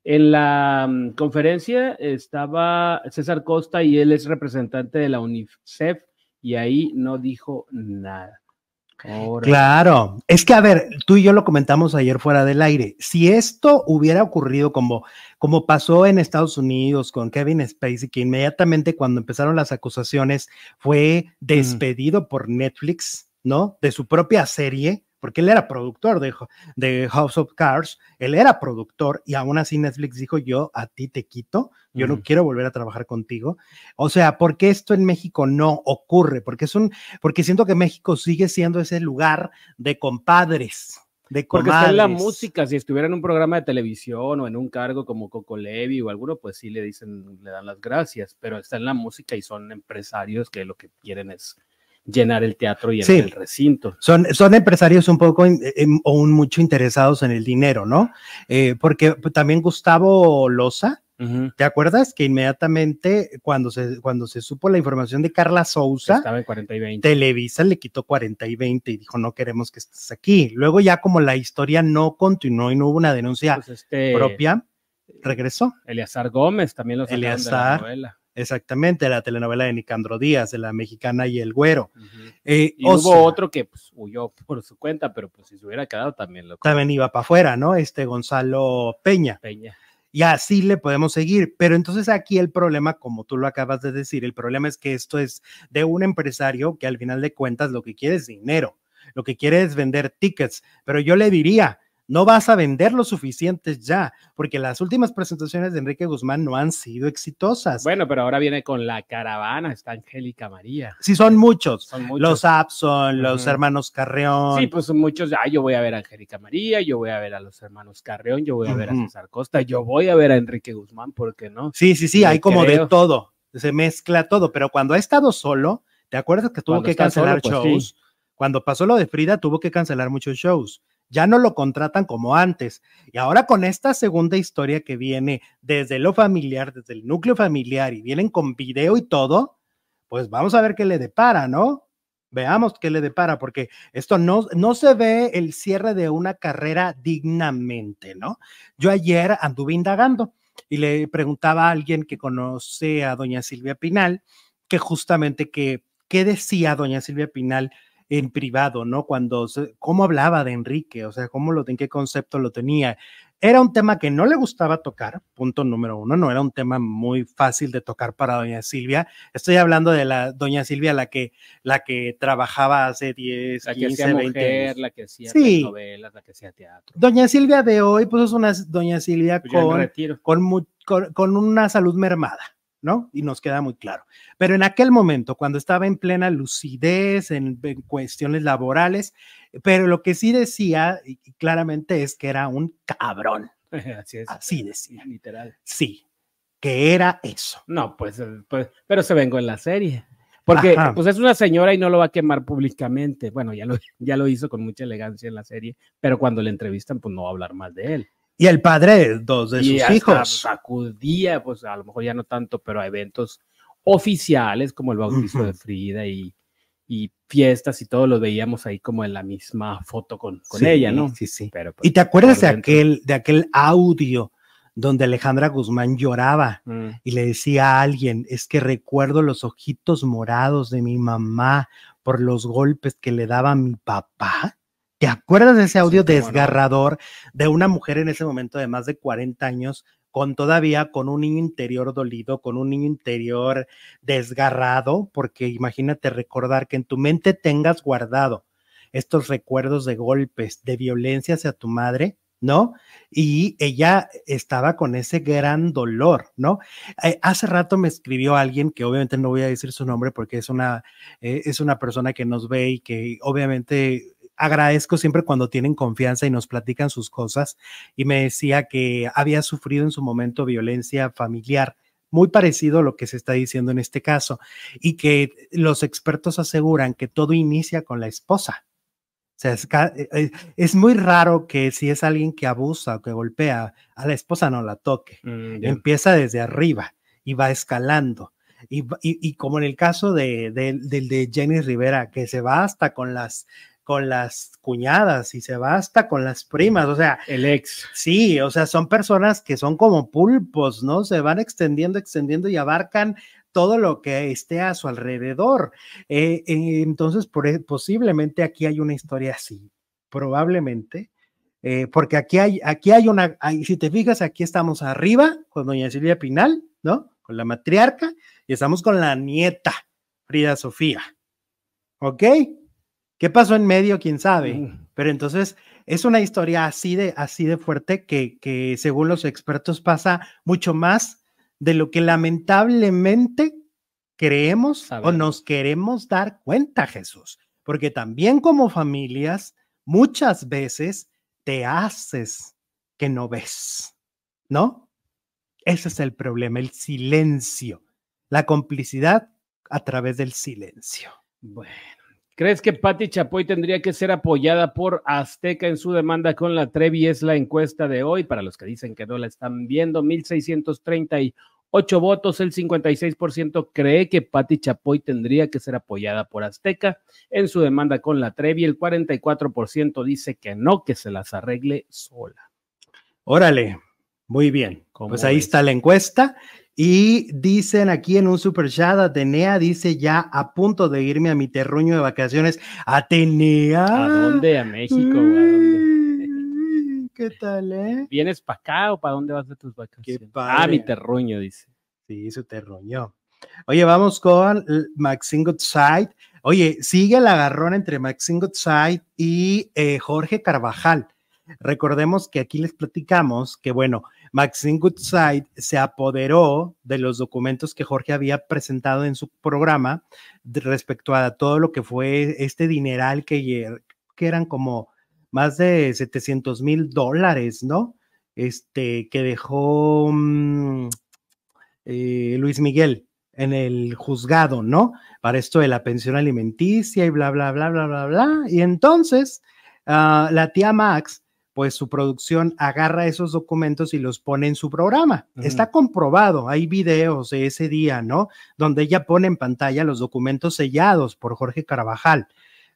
En la mm, conferencia estaba César Costa y él es representante de la UNICEF y ahí no dijo nada. Claro, es que a ver, tú y yo lo comentamos ayer fuera del aire. Si esto hubiera ocurrido como, como pasó en Estados Unidos con Kevin Spacey, que inmediatamente cuando empezaron las acusaciones fue despedido por Netflix, ¿no? De su propia serie, porque él era productor de, de, House of Cards, él era productor y aún así Netflix dijo, yo a ti te quito, yo no quiero volver a trabajar contigo. O sea, ¿por qué esto en México no ocurre? Porque, es un, porque siento que México sigue siendo ese lugar de compadres. De Porque está en la música, si estuviera en un programa de televisión o en un cargo como Coco Levi o alguno, pues sí le dicen, le dan las gracias, pero está en la música y son empresarios que lo que quieren es llenar el teatro y el, recinto. Son, son empresarios un poco o un mucho interesados en el dinero, ¿no? Eh, porque también Gustavo Loza, ¿te acuerdas? Que inmediatamente cuando se, cuando se supo la información de Carla Souza, Estaba en 40 y 20. Televisa le quitó 40 y 20 y dijo, no queremos que estés aquí. Luego ya como la historia no continuó y no hubo una denuncia pues este propia, regresó. Eleazar Gómez también lo sacaron de la novela. Exactamente, la telenovela de Nicandro Díaz, de la mexicana y el güero. Eh, y hubo otro que pues, huyó por su cuenta, pero pues si se hubiera quedado también lo. También iba para afuera, ¿no? Este Gonzalo Peña. Peña. Y así le podemos seguir. Pero entonces aquí el problema, como tú lo acabas de decir, el problema es que esto es de un empresario que al final de cuentas lo que quiere es dinero, lo que quiere es vender tickets. Pero yo le diría, no vas a vender lo suficientes ya, porque las últimas presentaciones de Enrique Guzmán no han sido exitosas. Bueno, pero ahora viene con la caravana, está Angélica María. Sí, son muchos. Los Abson, los hermanos Carreón. Sí, pues son muchos. Ah, yo voy a ver a Angélica María, yo voy a ver a los hermanos Carreón, yo voy a ver a César Costa, yo voy a ver a Enrique Guzmán, ¿por qué no? Sí, sí, sí, hay como de todo, se mezcla todo, pero cuando ha estado solo, ¿te acuerdas que tuvo que cancelar pues shows? Cuando pasó lo de Frida, tuvo que cancelar muchos shows ya no lo contratan como antes. Y ahora con esta segunda historia que viene desde lo familiar, desde el núcleo familiar y vienen con video y todo, pues vamos a ver qué le depara, ¿no? Veamos qué le depara, porque esto no, no se ve el cierre de una carrera dignamente, ¿no? Yo ayer anduve indagando y le preguntaba a alguien que conoce a doña Silvia Pinal, que justamente que, ¿qué decía doña Silvia Pinal en privado, ¿no? Cuando, cómo hablaba de Enrique, o sea, cómo lo, en qué concepto lo tenía. Era un tema que no le gustaba tocar, punto número uno, no era un tema muy fácil de tocar para doña Silvia. Estoy hablando de la doña Silvia, la que, la que trabajaba hace 10, la 15, que 20 años. La que hacía novelas, la que hacía teatro. Doña Silvia de hoy, pues es una doña Silvia pues con, con, con una salud mermada. ¿No? Y nos queda muy claro. Pero en aquel momento, cuando estaba en plena lucidez, en, cuestiones laborales, pero lo que sí decía y, claramente es que era un cabrón. Así es. Así decía. Literal. Sí, que era eso. No, pues, eh, pues pero se vengo en la serie. Porque pues es una señora y no lo va a quemar públicamente. Bueno, ya lo, ya lo hizo con mucha elegancia en la serie, pero cuando le entrevistan, pues no va a hablar más de él. Y el padre de dos de sus hijos. Acudía, pues a lo mejor ya no tanto, pero a eventos oficiales como el bautizo de Frida y, y, fiestas y todo lo veíamos ahí como en la misma foto con, con ella, ¿no? Sí, sí. Pero, pues, ¿Y te acuerdas de aquel, de aquel audio donde Alejandra Guzmán lloraba mm. y le decía a alguien, es que recuerdo los ojitos morados de mi mamá por los golpes que le daba mi papá? ¿Te acuerdas de ese audio desgarrador de una mujer en ese momento de más de 40 años con todavía con un niño interior dolido, con un niño interior desgarrado? Porque imagínate recordar que en tu mente tengas guardado estos recuerdos de golpes, de violencia hacia tu madre, ¿no? Y ella estaba con ese gran dolor, ¿no? Eh, hace rato me escribió alguien que obviamente no voy a decir su nombre porque es una, eh, es una persona que nos ve y que obviamente agradezco siempre cuando tienen confianza y nos platican sus cosas. Y me decía que había sufrido en su momento violencia familiar, muy parecido a lo que se está diciendo en este caso, y que los expertos aseguran que todo inicia con la esposa. O sea, es, eh, eh, es, muy raro que si es alguien que abusa o que golpea a la esposa no la toque. Mm, Empieza desde arriba y va escalando. Y, y, como en el caso de, de, de, Jenny Rivera, que se va hasta con las con las cuñadas y se va hasta con las primas, o sea, el ex. Sí, o sea, son personas que son como pulpos, ¿no? Se van extendiendo, extendiendo y abarcan todo lo que esté a su alrededor. Eh, eh, entonces, por, e, posiblemente aquí hay una historia así, probablemente, eh, porque aquí hay, aquí hay una, si te fijas, aquí estamos arriba con doña Silvia Pinal, ¿no? Con la matriarca y estamos con la nieta, Frida Sofía. ¿Ok? ¿Qué pasó en medio? ¿Quién sabe? Pero entonces es una historia así de, así de fuerte que, que según los expertos pasa mucho más de lo que lamentablemente creemos o nos queremos dar cuenta, Jesús. Porque también como familias, muchas veces te haces que no ves, ¿no? Ese es el problema, el silencio, la complicidad a través del silencio. Bueno. ¿Crees que Patti Chapoy tendría que ser apoyada por Azteca en su demanda con la Trevi? Es la encuesta de hoy. Para los que dicen que no la están viendo, 1.638 votos, el 56% cree que Patti Chapoy tendría que ser apoyada por Azteca en su demanda con la Trevi. El 44% dice que no, que se las arregle sola. Órale, muy bien. Pues ahí está la encuesta. Y dicen aquí en un super chat, Atenea dice ya a punto de irme a mi terruño de vacaciones. Atenea. ¿A dónde? ¿A México? ¿A dónde? ¿Qué tal, eh? ¿Vienes para acá o para dónde vas de tus vacaciones? Ah, mi terruño, dice. Sí, su terruño. Oye, vamos con Maxine Goodside. Oye, sigue el agarrón entre Maxine Goodside y eh, Jorge Carvajal. Recordemos que aquí les platicamos que, bueno, Maxine Goodside se apoderó de los documentos que Jorge había presentado en su programa respecto a todo lo que fue este dineral que, que eran como más de 700 mil dólares, ¿no? Este, que dejó mm, eh, Luis Miguel en el juzgado, ¿no? Para esto de la pensión alimenticia y bla, bla, bla, bla, bla, bla. Y entonces, ah, la tía Max pues su producción agarra esos documentos y los pone en su programa. Está comprobado, hay videos de ese día, ¿no? Donde ella pone en pantalla los documentos sellados por Jorge Carvajal,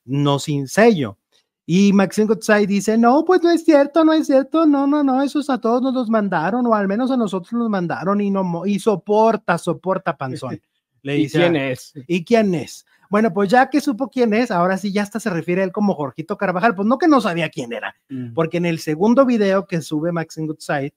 no sin sello. Y Maxine Goodside dice, no, pues no es cierto, no es cierto, no, no, no, esos a todos nos los mandaron, o al menos a nosotros nos mandaron y no, y soporta, soporta, panzón. Le dice, ¿Y quién es? ¿Y quién es? Bueno, pues ya que supo quién es, ahora sí ya hasta se refiere a él como Jorgito Carvajal. Pues no que no sabía quién era, mm. porque en el segundo video que sube Maxine Goodside,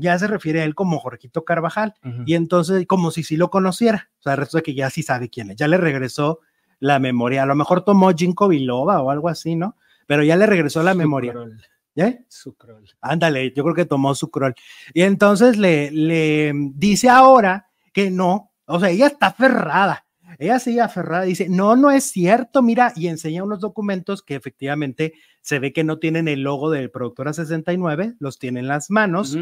ya se refiere a él como Jorgito Carvajal. Y entonces, como si sí lo conociera. O sea, de que ya sí sabe quién es. Ya le regresó la memoria. A lo mejor tomó Jinko Biloba o algo así, ¿no? Pero ya le regresó la memoria. ¿Eh? Su crol. Ándale, yo creo que tomó su crol. Y entonces le, le dice ahora que no. O sea, ella está aferrada ella sigue aferrada, dice, no, no es cierto, mira, y enseña unos documentos que efectivamente se ve que no tienen el logo del productora 69, los tiene en las manos.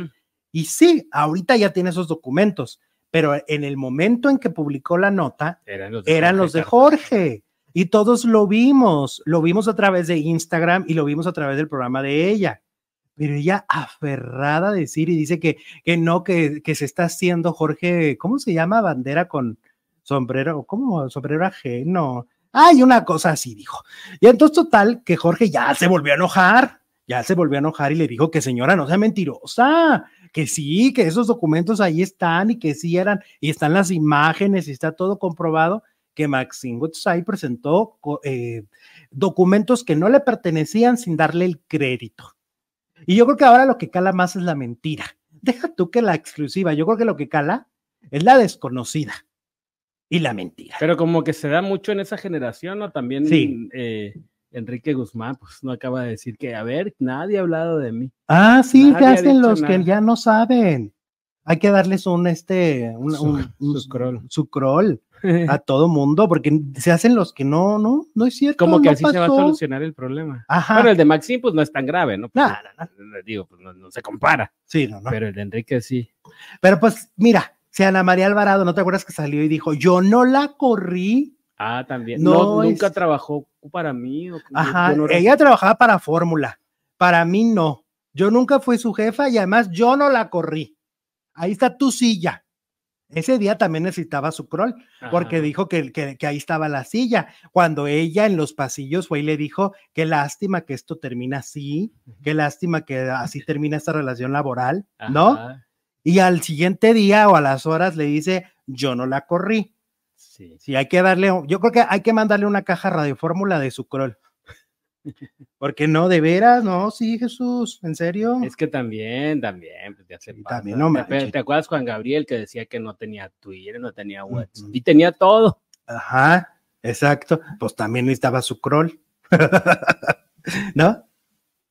Y sí, ahorita ya tiene esos documentos, pero en el momento en que publicó la nota, eran los de, Jorge, los de Jorge. Y todos lo vimos, lo vimos a través de Instagram y lo vimos a través del programa de ella pero ella aferrada a decir y dice que, que no, que, que, se está haciendo Jorge, ¿cómo se llama? Bandera con, sombrero, ¿cómo? Sombrero ajeno. Ay, una cosa así dijo. Y entonces, total, que Jorge ya se volvió a enojar, ya se volvió a enojar y le dijo que señora, no sea mentirosa, que sí, que esos documentos ahí están y que sí eran, y están las imágenes y está todo comprobado que Maxine Goodside presentó eh, documentos que no le pertenecían sin darle el crédito. Y yo creo que ahora lo que cala más es la mentira. Deja tú que la exclusiva, yo creo que lo que cala es la desconocida y la mentira. Pero como que se da mucho en esa generación, ¿no? También sí. Eh, Enrique Guzmán, pues no acaba de decir que, a ver, nadie ha hablado de mí. Ah, sí, que hacen los que ya no saben. Hay que darles un, este, un, su, crawl. A todo mundo, porque se hacen los que no, no, no es cierto. Como que así se va a solucionar el problema. Ajá. Bueno, el de Maxim, pues no es tan grave, ¿no? Pues, no, no, Digo, pues no, se compara. Sí, no, no. Pero el de Enrique sí. Pero pues, mira, si Ana María Alvarado, ¿no te acuerdas que salió y dijo, yo no la corrí? Ah, también. No, nunca trabajó para mí. Ajá, ella trabajaba para Fórmula. Para mí no. Yo nunca fui su jefa y además yo no la corrí. Ahí está tu silla. Ese día también necesitaba su crawl, porque dijo que, que, ahí estaba la silla. Cuando ella en los pasillos fue y le dijo, qué lástima que esto termina así, qué lástima que así termina esta relación laboral, ¿no? y al siguiente día o a las horas le dice, yo no la corrí. Sí. sí, hay que darle, yo creo que hay que mandarle una caja radiofórmula de su crol. Porque no, de veras, no, sí, Jesús, en serio. Es que también, también, pues ya se también no ¿Te, ¿Te acuerdas Juan Gabriel que decía que no tenía Twitter, no tenía WhatsApp y tenía todo? Ajá, exacto. Pues también necesitaba su crawl. ¿No?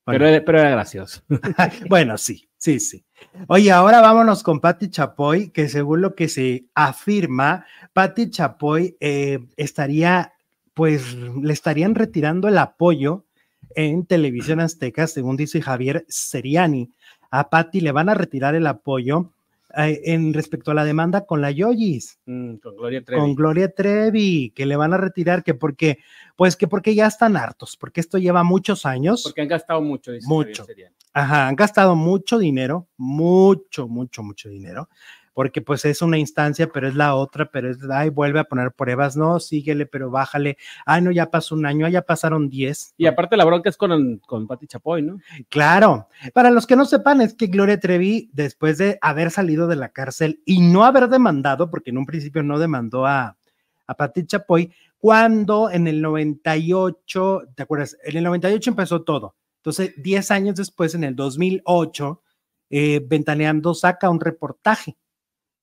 Pero, era gracioso. bueno, sí, sí, sí. Oye, ahora vámonos con Patti Chapoy, que según lo que se afirma, Patti Chapoy eh, estaría, pues, le estarían retirando el apoyo en Televisión Azteca, según dice Javier Seriani. A Patti le van a retirar el apoyo eh, en respecto a la demanda con la Yoyis. Mm, con Gloria Trevi. Con Gloria Trevi, que le van a retirar, que porque, pues que porque ya están hartos, porque esto lleva muchos años. Porque han gastado mucho, dice Mucho. Ajá, han gastado mucho dinero, mucho, mucho, mucho dinero porque pues es una instancia, pero es la otra, pero es, ay, vuelve a poner pruebas, no, síguele, pero bájale, ay, no, ya pasó un año, ya pasaron diez. Y aparte la bronca es con, con Pati Chapoy, ¿no? Claro, para los que no sepan, es que Gloria Trevi, después de haber salido de la cárcel y no haber demandado, porque en un principio no demandó a, a Pati Chapoy, cuando en el 98, ¿te acuerdas? En el 98 empezó todo. Entonces, diez años después, en el 2008, eh, Ventaneando saca un reportaje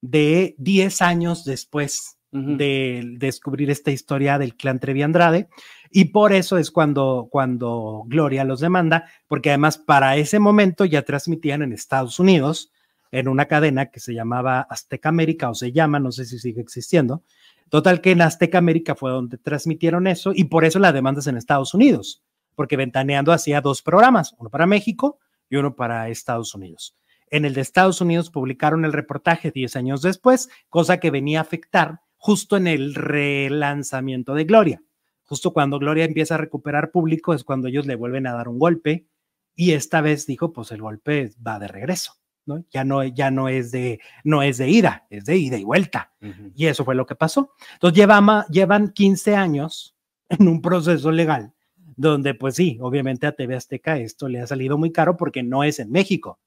de 10 años después de descubrir esta historia del clan Trevi Andrade y por eso es cuando, cuando Gloria los demanda, porque además para ese momento ya transmitían en Estados Unidos en una cadena que se llamaba Azteca América o se llama, no sé si sigue existiendo. Total que en Azteca América fue donde transmitieron eso y por eso la demanda es en Estados Unidos, porque Ventaneando hacía dos programas, uno para México y uno para Estados Unidos. En el de Estados Unidos publicaron el reportaje 10 años después, cosa que venía a afectar justo en el relanzamiento de Gloria. Justo cuando Gloria empieza a recuperar público es cuando ellos le vuelven a dar un golpe y esta vez dijo, pues el golpe va de regreso. ¿no? Ya no, ya no es de, no es de ida, es de ida y vuelta. Y eso fue lo que pasó. Entonces lleva, llevan 15 años en un proceso legal donde pues sí, obviamente a TV Azteca esto le ha salido muy caro porque no es en México,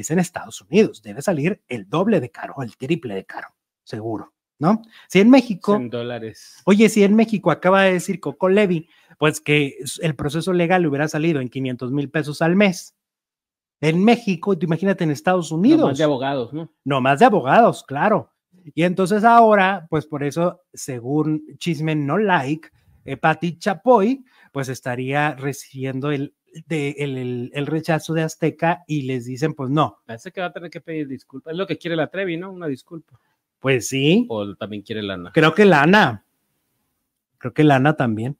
es en Estados Unidos. Debe salir el doble de caro, el triple de caro, seguro. ¿no? Si en México. En dólares. Oye, si en México acaba de decir Coco Levy, pues que el proceso legal hubiera salido en 500 mil pesos al mes. En México, imagínate en Estados Unidos. No más de abogados, ¿no? No más de abogados, claro. Y entonces ahora, pues por eso, según Chisme No Like, eh, Patti Chapoy, pues estaría recibiendo el, de, el, el, rechazo de Azteca y les dicen, pues no. Parece que va a tener que pedir disculpas. Es lo que quiere la Trevi, ¿no? Una disculpa. Pues sí. ¿O también quiere lana? Creo que lana. Creo que lana también.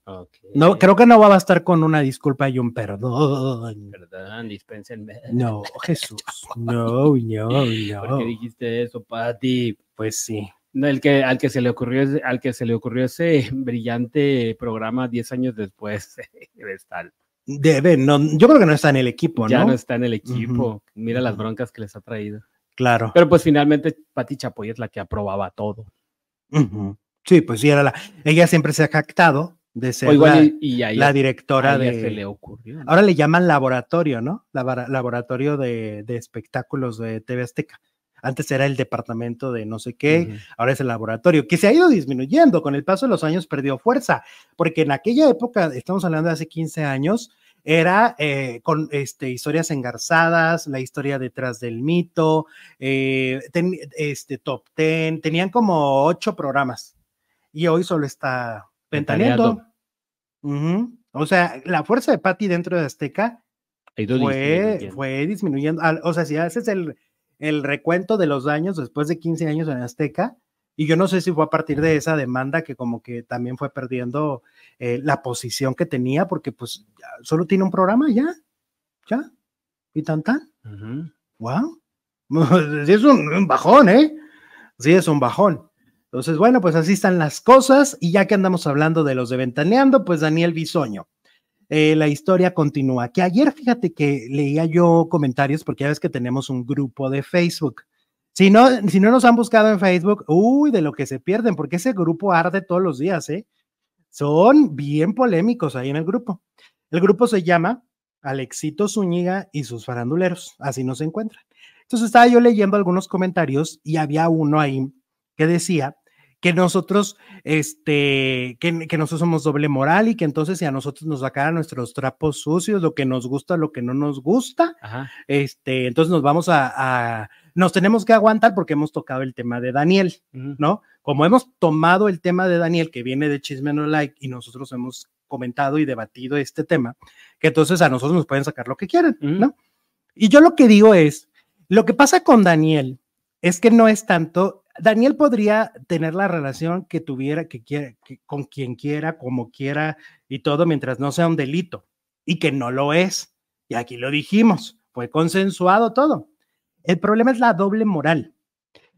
No, creo que no va a bastar con una disculpa y un perdón. Perdón, dispénsenme. No, Jesús. No, no, no. ¿Por qué dijiste eso, Pati? Pues sí. No, el que, al que se le ocurrió al que se le ocurrió ese brillante programa 10 años después debe estar. Debe, no, yo creo que no está en el equipo, ¿no? Ya no está en el equipo. Mira las broncas que les ha traído. Claro. Pero pues finalmente Pati Chapoy es la que aprobaba todo. Sí, pues sí, era la. Ella siempre se ha jactado de ser la, directora de. Se le ocurrió, Ahora le llaman laboratorio, ¿no? laboratorio de, espectáculos de TV Azteca. Antes era el departamento de no sé qué, ahora es el laboratorio, que se ha ido disminuyendo. Con el paso de los años perdió fuerza, porque en aquella época, estamos hablando de hace 15 años, era eh, con este, historias engarzadas, la historia detrás del mito, eh, este, top ten, tenían como ocho programas y hoy solo está ventaneando. O sea, la fuerza de Patty dentro de Azteca fue, fue, disminuyendo. O sea, si haces el, el recuento de los daños después de 15 años en Azteca, y yo no sé si fue a partir de esa demanda que como que también fue perdiendo eh, la posición que tenía, porque pues solo tiene un programa ya, ya, y tan tan. Wow. Sí es un, bajón, ¿eh? Sí es un bajón. Entonces, bueno, pues así están las cosas. Y ya que andamos hablando de los de Ventaneando, pues Daniel Bisoño. Eh, la historia continúa. Que ayer, fíjate que leía yo comentarios, porque ya ves que tenemos un grupo de Facebook. Si no, si no nos han buscado en Facebook, uy, de lo que se pierden, porque ese grupo arde todos los días, ¿eh? Son bien polémicos ahí en el grupo. El grupo se llama Alexito Zúñiga y sus faranduleros, así nos encuentran. Entonces estaba yo leyendo algunos comentarios y había uno ahí que decía que nosotros, este, que, que, nosotros somos doble moral y que entonces si a nosotros nos sacaran nuestros trapos sucios, lo que nos gusta, lo que no nos gusta, este, entonces nos vamos a, nos tenemos que aguantar porque hemos tocado el tema de Daniel, ¿no? Como hemos tomado el tema de Daniel, que viene de Chisme No Like, y nosotros hemos comentado y debatido este tema, que entonces a nosotros nos pueden sacar lo que quieran, ¿no? Y yo lo que digo es, lo que pasa con Daniel es que no es tanto Daniel podría tener la relación que tuviera, que quiera, con quien quiera, como quiera y todo, mientras no sea un delito y que no lo es. Y aquí lo dijimos, fue consensuado todo. El problema es la doble moral.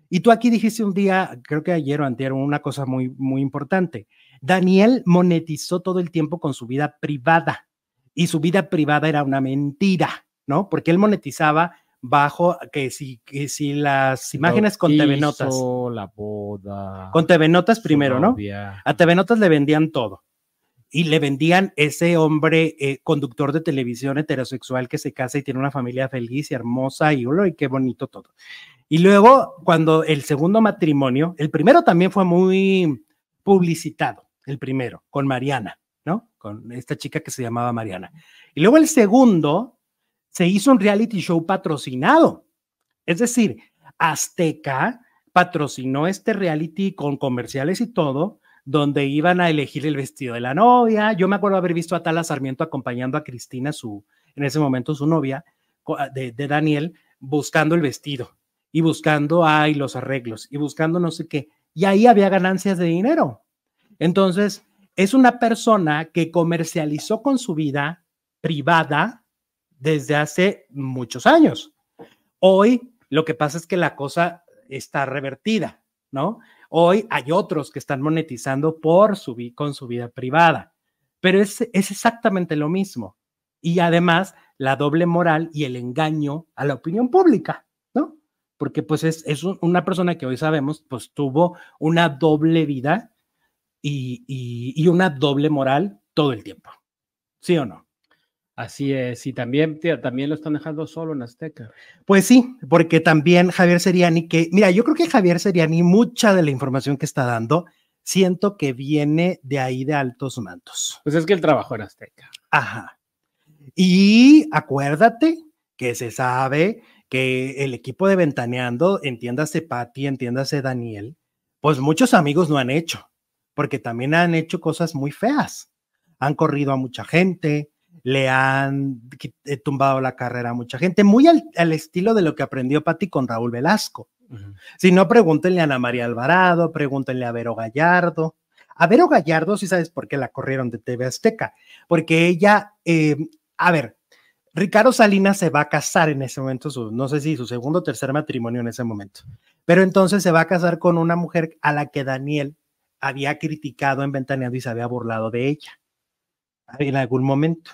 Y tú aquí dijiste un día, creo que ayer o anterior, una cosa muy, muy importante. Daniel monetizó todo el tiempo con su vida privada y su vida privada era una mentira, ¿no? Porque él monetizaba bajo que si, que si las imágenes con TV Notas. La boda. Con TV Notas primero, ¿no? A TV Notas le vendían todo. Y le vendían ese hombre eh, conductor de televisión heterosexual que se casa y tiene una familia feliz y hermosa y, y qué bonito todo. Y luego, cuando el segundo matrimonio, el primero también fue muy publicitado, el primero, con Mariana, ¿no? Con esta chica que se llamaba Mariana. Y luego el segundo, se hizo un reality show patrocinado. Es decir, Azteca patrocinó este reality con comerciales y todo, donde iban a elegir el vestido de la novia. Yo me acuerdo haber visto a Tala Sarmiento acompañando a Cristina, su, en ese momento su novia, de, de Daniel, buscando el vestido y buscando, ay, los arreglos y buscando no sé qué. Y ahí había ganancias de dinero. Entonces, es una persona que comercializó con su vida privada desde hace muchos años. Hoy lo que pasa es que la cosa está revertida, ¿no? Hoy hay otros que están monetizando por su, con su vida privada, pero es, es exactamente lo mismo. Y además, la doble moral y el engaño a la opinión pública, ¿no? Porque pues es, es una persona que hoy sabemos, pues tuvo una doble vida y, y una doble moral todo el tiempo. ¿Sí o no? Así es, y también, también lo están dejando solo en Azteca. Pues sí, porque también Javier Seriani, que, mira, yo creo que Javier Seriani, mucha de la información que está dando, siento que viene de ahí de altos mantos. Pues es que él trabajó en Azteca. Ajá. Y acuérdate que se sabe que el equipo de Ventaneando, entiéndase Patti, entiéndase Daniel, pues muchos amigos no han hecho, porque también han hecho cosas muy feas. Han corrido a mucha gente, le han eh, tumbado la carrera a mucha gente, muy al, estilo de lo que aprendió Patti con Raúl Velasco. Si no, pregúntenle a Ana María Alvarado, pregúntenle a Vero Gallardo. A Vero Gallardo, sí sabes por qué la corrieron de TV Azteca, porque ella, eh, a ver, Ricardo Salinas se va a casar en ese momento, no sé si su segundo o tercer matrimonio en ese momento, pero entonces se va a casar con una mujer a la que Daniel había criticado en Ventaneando y se había burlado de ella en algún momento.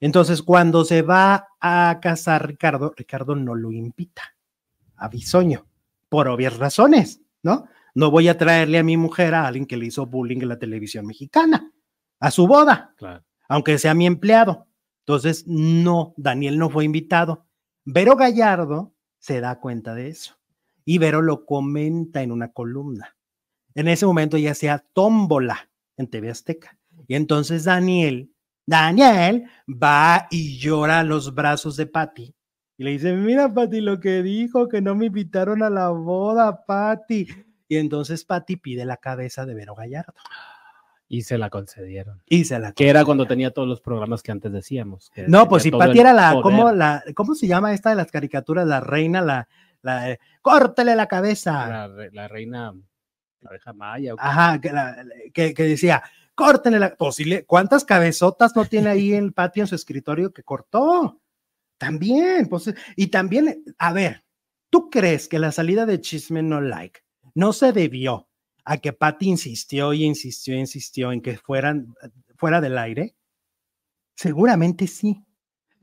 Entonces, cuando se va a casar Ricardo, Ricardo no lo invita a Bisoño, por obvias razones, ¿no? No voy a traerle a mi mujer a alguien que le hizo bullying en la televisión mexicana, a su boda, aunque sea mi empleado. Entonces, no, Daniel no fue invitado. Vero Gallardo se da cuenta de eso y Vero lo comenta en una columna. En ese momento ya sea tómbola en TV Azteca. Y entonces Daniel Daniel va y llora a los brazos de Patty y le dice, mira Patty lo que dijo, que no me invitaron a la boda, Patty. Y entonces Patty pide la cabeza de Vero Gallardo. Y se la concedieron. Y se la Que era cuando tenía todos los programas que antes decíamos. no, pues si Patty era la ¿cómo, la, ¿cómo se llama esta de las caricaturas? La reina, la, la córtele la cabeza. La, reina, la abeja maya. Ajá, que, que decía, córtenle la posible. ¿Cuántas cabezotas no tiene ahí en el patio en su escritorio que cortó? También, pues, y también, a ver, ¿tú crees que la salida de Chisme No Like no se debió a que Patty insistió y insistió y insistió en que fueran fuera del aire? Seguramente sí.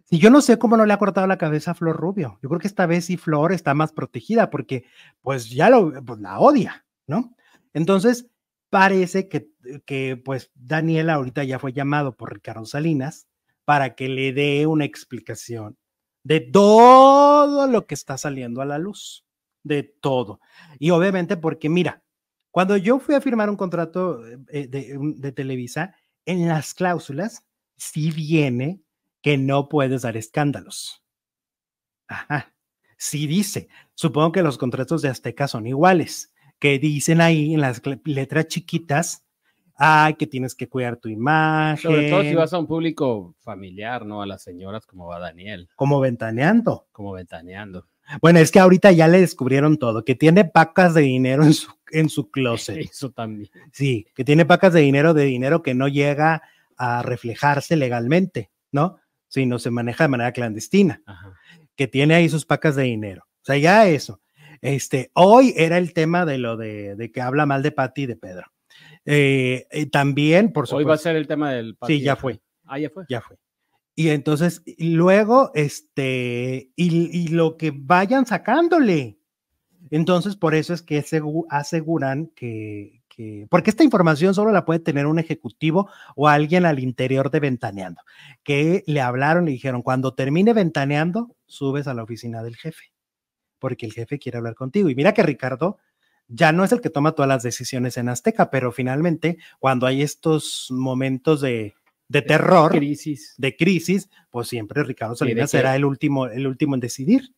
Y yo no sé cómo no le ha cortado la cabeza a Flor Rubio. Yo creo que esta vez sí Flor está más protegida porque pues ya lo, pues, la odia, ¿no? Entonces, parece que, que pues Daniel ahorita ya fue llamado por Ricardo Salinas para que le dé una explicación de todo lo que está saliendo a la luz, de todo. Y obviamente porque mira, cuando yo fui a firmar un contrato eh, de, de Televisa, en las cláusulas sí viene que no puedes dar escándalos. Ajá, sí dice. Supongo que los contratos de Azteca son iguales que dicen ahí en las letras chiquitas, ay, que tienes que cuidar tu imagen. Sobre todo si vas a un público familiar, ¿no? A las señoras como va Daniel. Como ventaneando. Como ventaneando. Bueno, es que ahorita ya le descubrieron todo, que tiene pacas de dinero en su, en su closet. Eso también. Sí, que tiene pacas de dinero, de dinero que no llega a reflejarse legalmente, ¿no? Sino se maneja de manera clandestina. Que tiene ahí sus pacas de dinero. O sea, ya eso. Este, hoy era el tema de lo de, que habla mal de Pati y de Pedro. Eh, también, por supuesto. Hoy va a ser el tema del Sí, ya fue. Ah, ya fue. Ya fue. Y entonces, luego, este, y, lo que vayan sacándole. Entonces, por eso es que aseguran que, que, porque esta información solo la puede tener un ejecutivo o alguien al interior de Ventaneando, que le hablaron y dijeron, cuando termine Ventaneando, subes a la oficina del jefe porque el jefe quiere hablar contigo. Y mira que Ricardo ya no es el que toma todas las decisiones en Azteca, pero finalmente cuando hay estos momentos de, terror, crisis. de crisis, pues siempre Ricardo Salinas será el último, el último en decidir.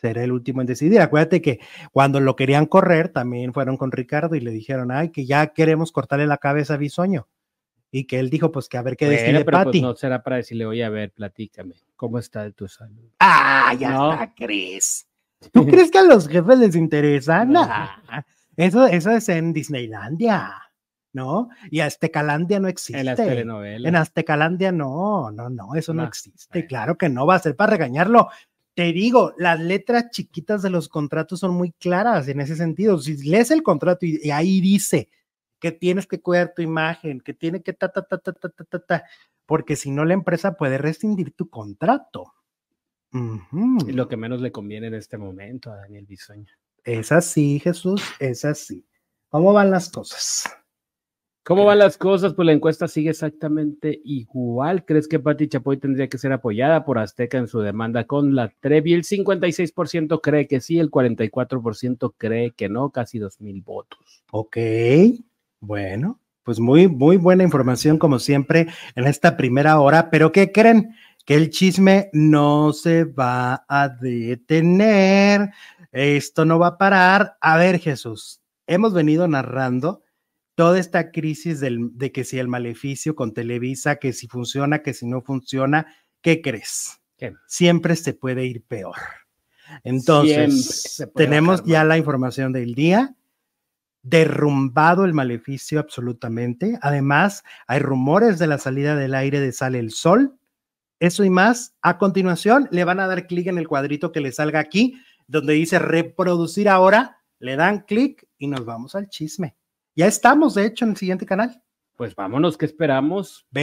será el último en decidir. Acuérdate que cuando lo querían correr, también fueron con Ricardo y le dijeron, ay, que ya queremos cortarle la cabeza a Bisoño. Y que él dijo, pues que a ver qué bueno, decide pero pues no será para decirle, oye, a ver, platícame, ¿cómo está de tu salud? Ah, ya está, Cris. ¿Tú crees que a los jefes les interesa? No. Eso, eso es en Disneylandia. ¿no? Y Aztecalandia no existe. En las telenovelas. En Aztecalandia no, no, no, eso no, existe. Claro que no va a ser para regañarlo. Te digo, las letras chiquitas de los contratos son muy claras en ese sentido. Si lees el contrato y, ahí dice que tienes que cuidar tu imagen, que tiene que ta, ta, ta, ta, ta, ta, ta, porque si no la empresa puede rescindir tu contrato. Lo que menos le conviene en este momento a Daniel Bisoño. Es así, Jesús, es así. ¿Cómo van las cosas? ¿Cómo van las cosas? Pues la encuesta sigue exactamente igual. ¿Crees que Pati Chapoy tendría que ser apoyada por Azteca en su demanda con la Trevi? El 56% cree que sí, el 44% cree que no, casi 2.000 votos. Ok, bueno, pues muy, muy buena información como siempre en esta primera hora, pero ¿qué creen? Que el chisme no se va a detener, esto no va a parar. A ver, Jesús, hemos venido narrando toda esta crisis de que si el maleficio con Televisa, que si funciona, que si no funciona, ¿qué crees? Siempre se puede ir peor. Entonces, tenemos ya la información del día, derrumbado el maleficio absolutamente. Además, hay rumores de la salida del aire de Sale el Sol. Eso y más. A continuación, le van a dar clic en el cuadrito que le salga aquí, donde dice reproducir ahora. Le dan clic y nos vamos al chisme. Ya estamos, de hecho, en el siguiente canal. Pues vámonos, ¿qué esperamos? Ven.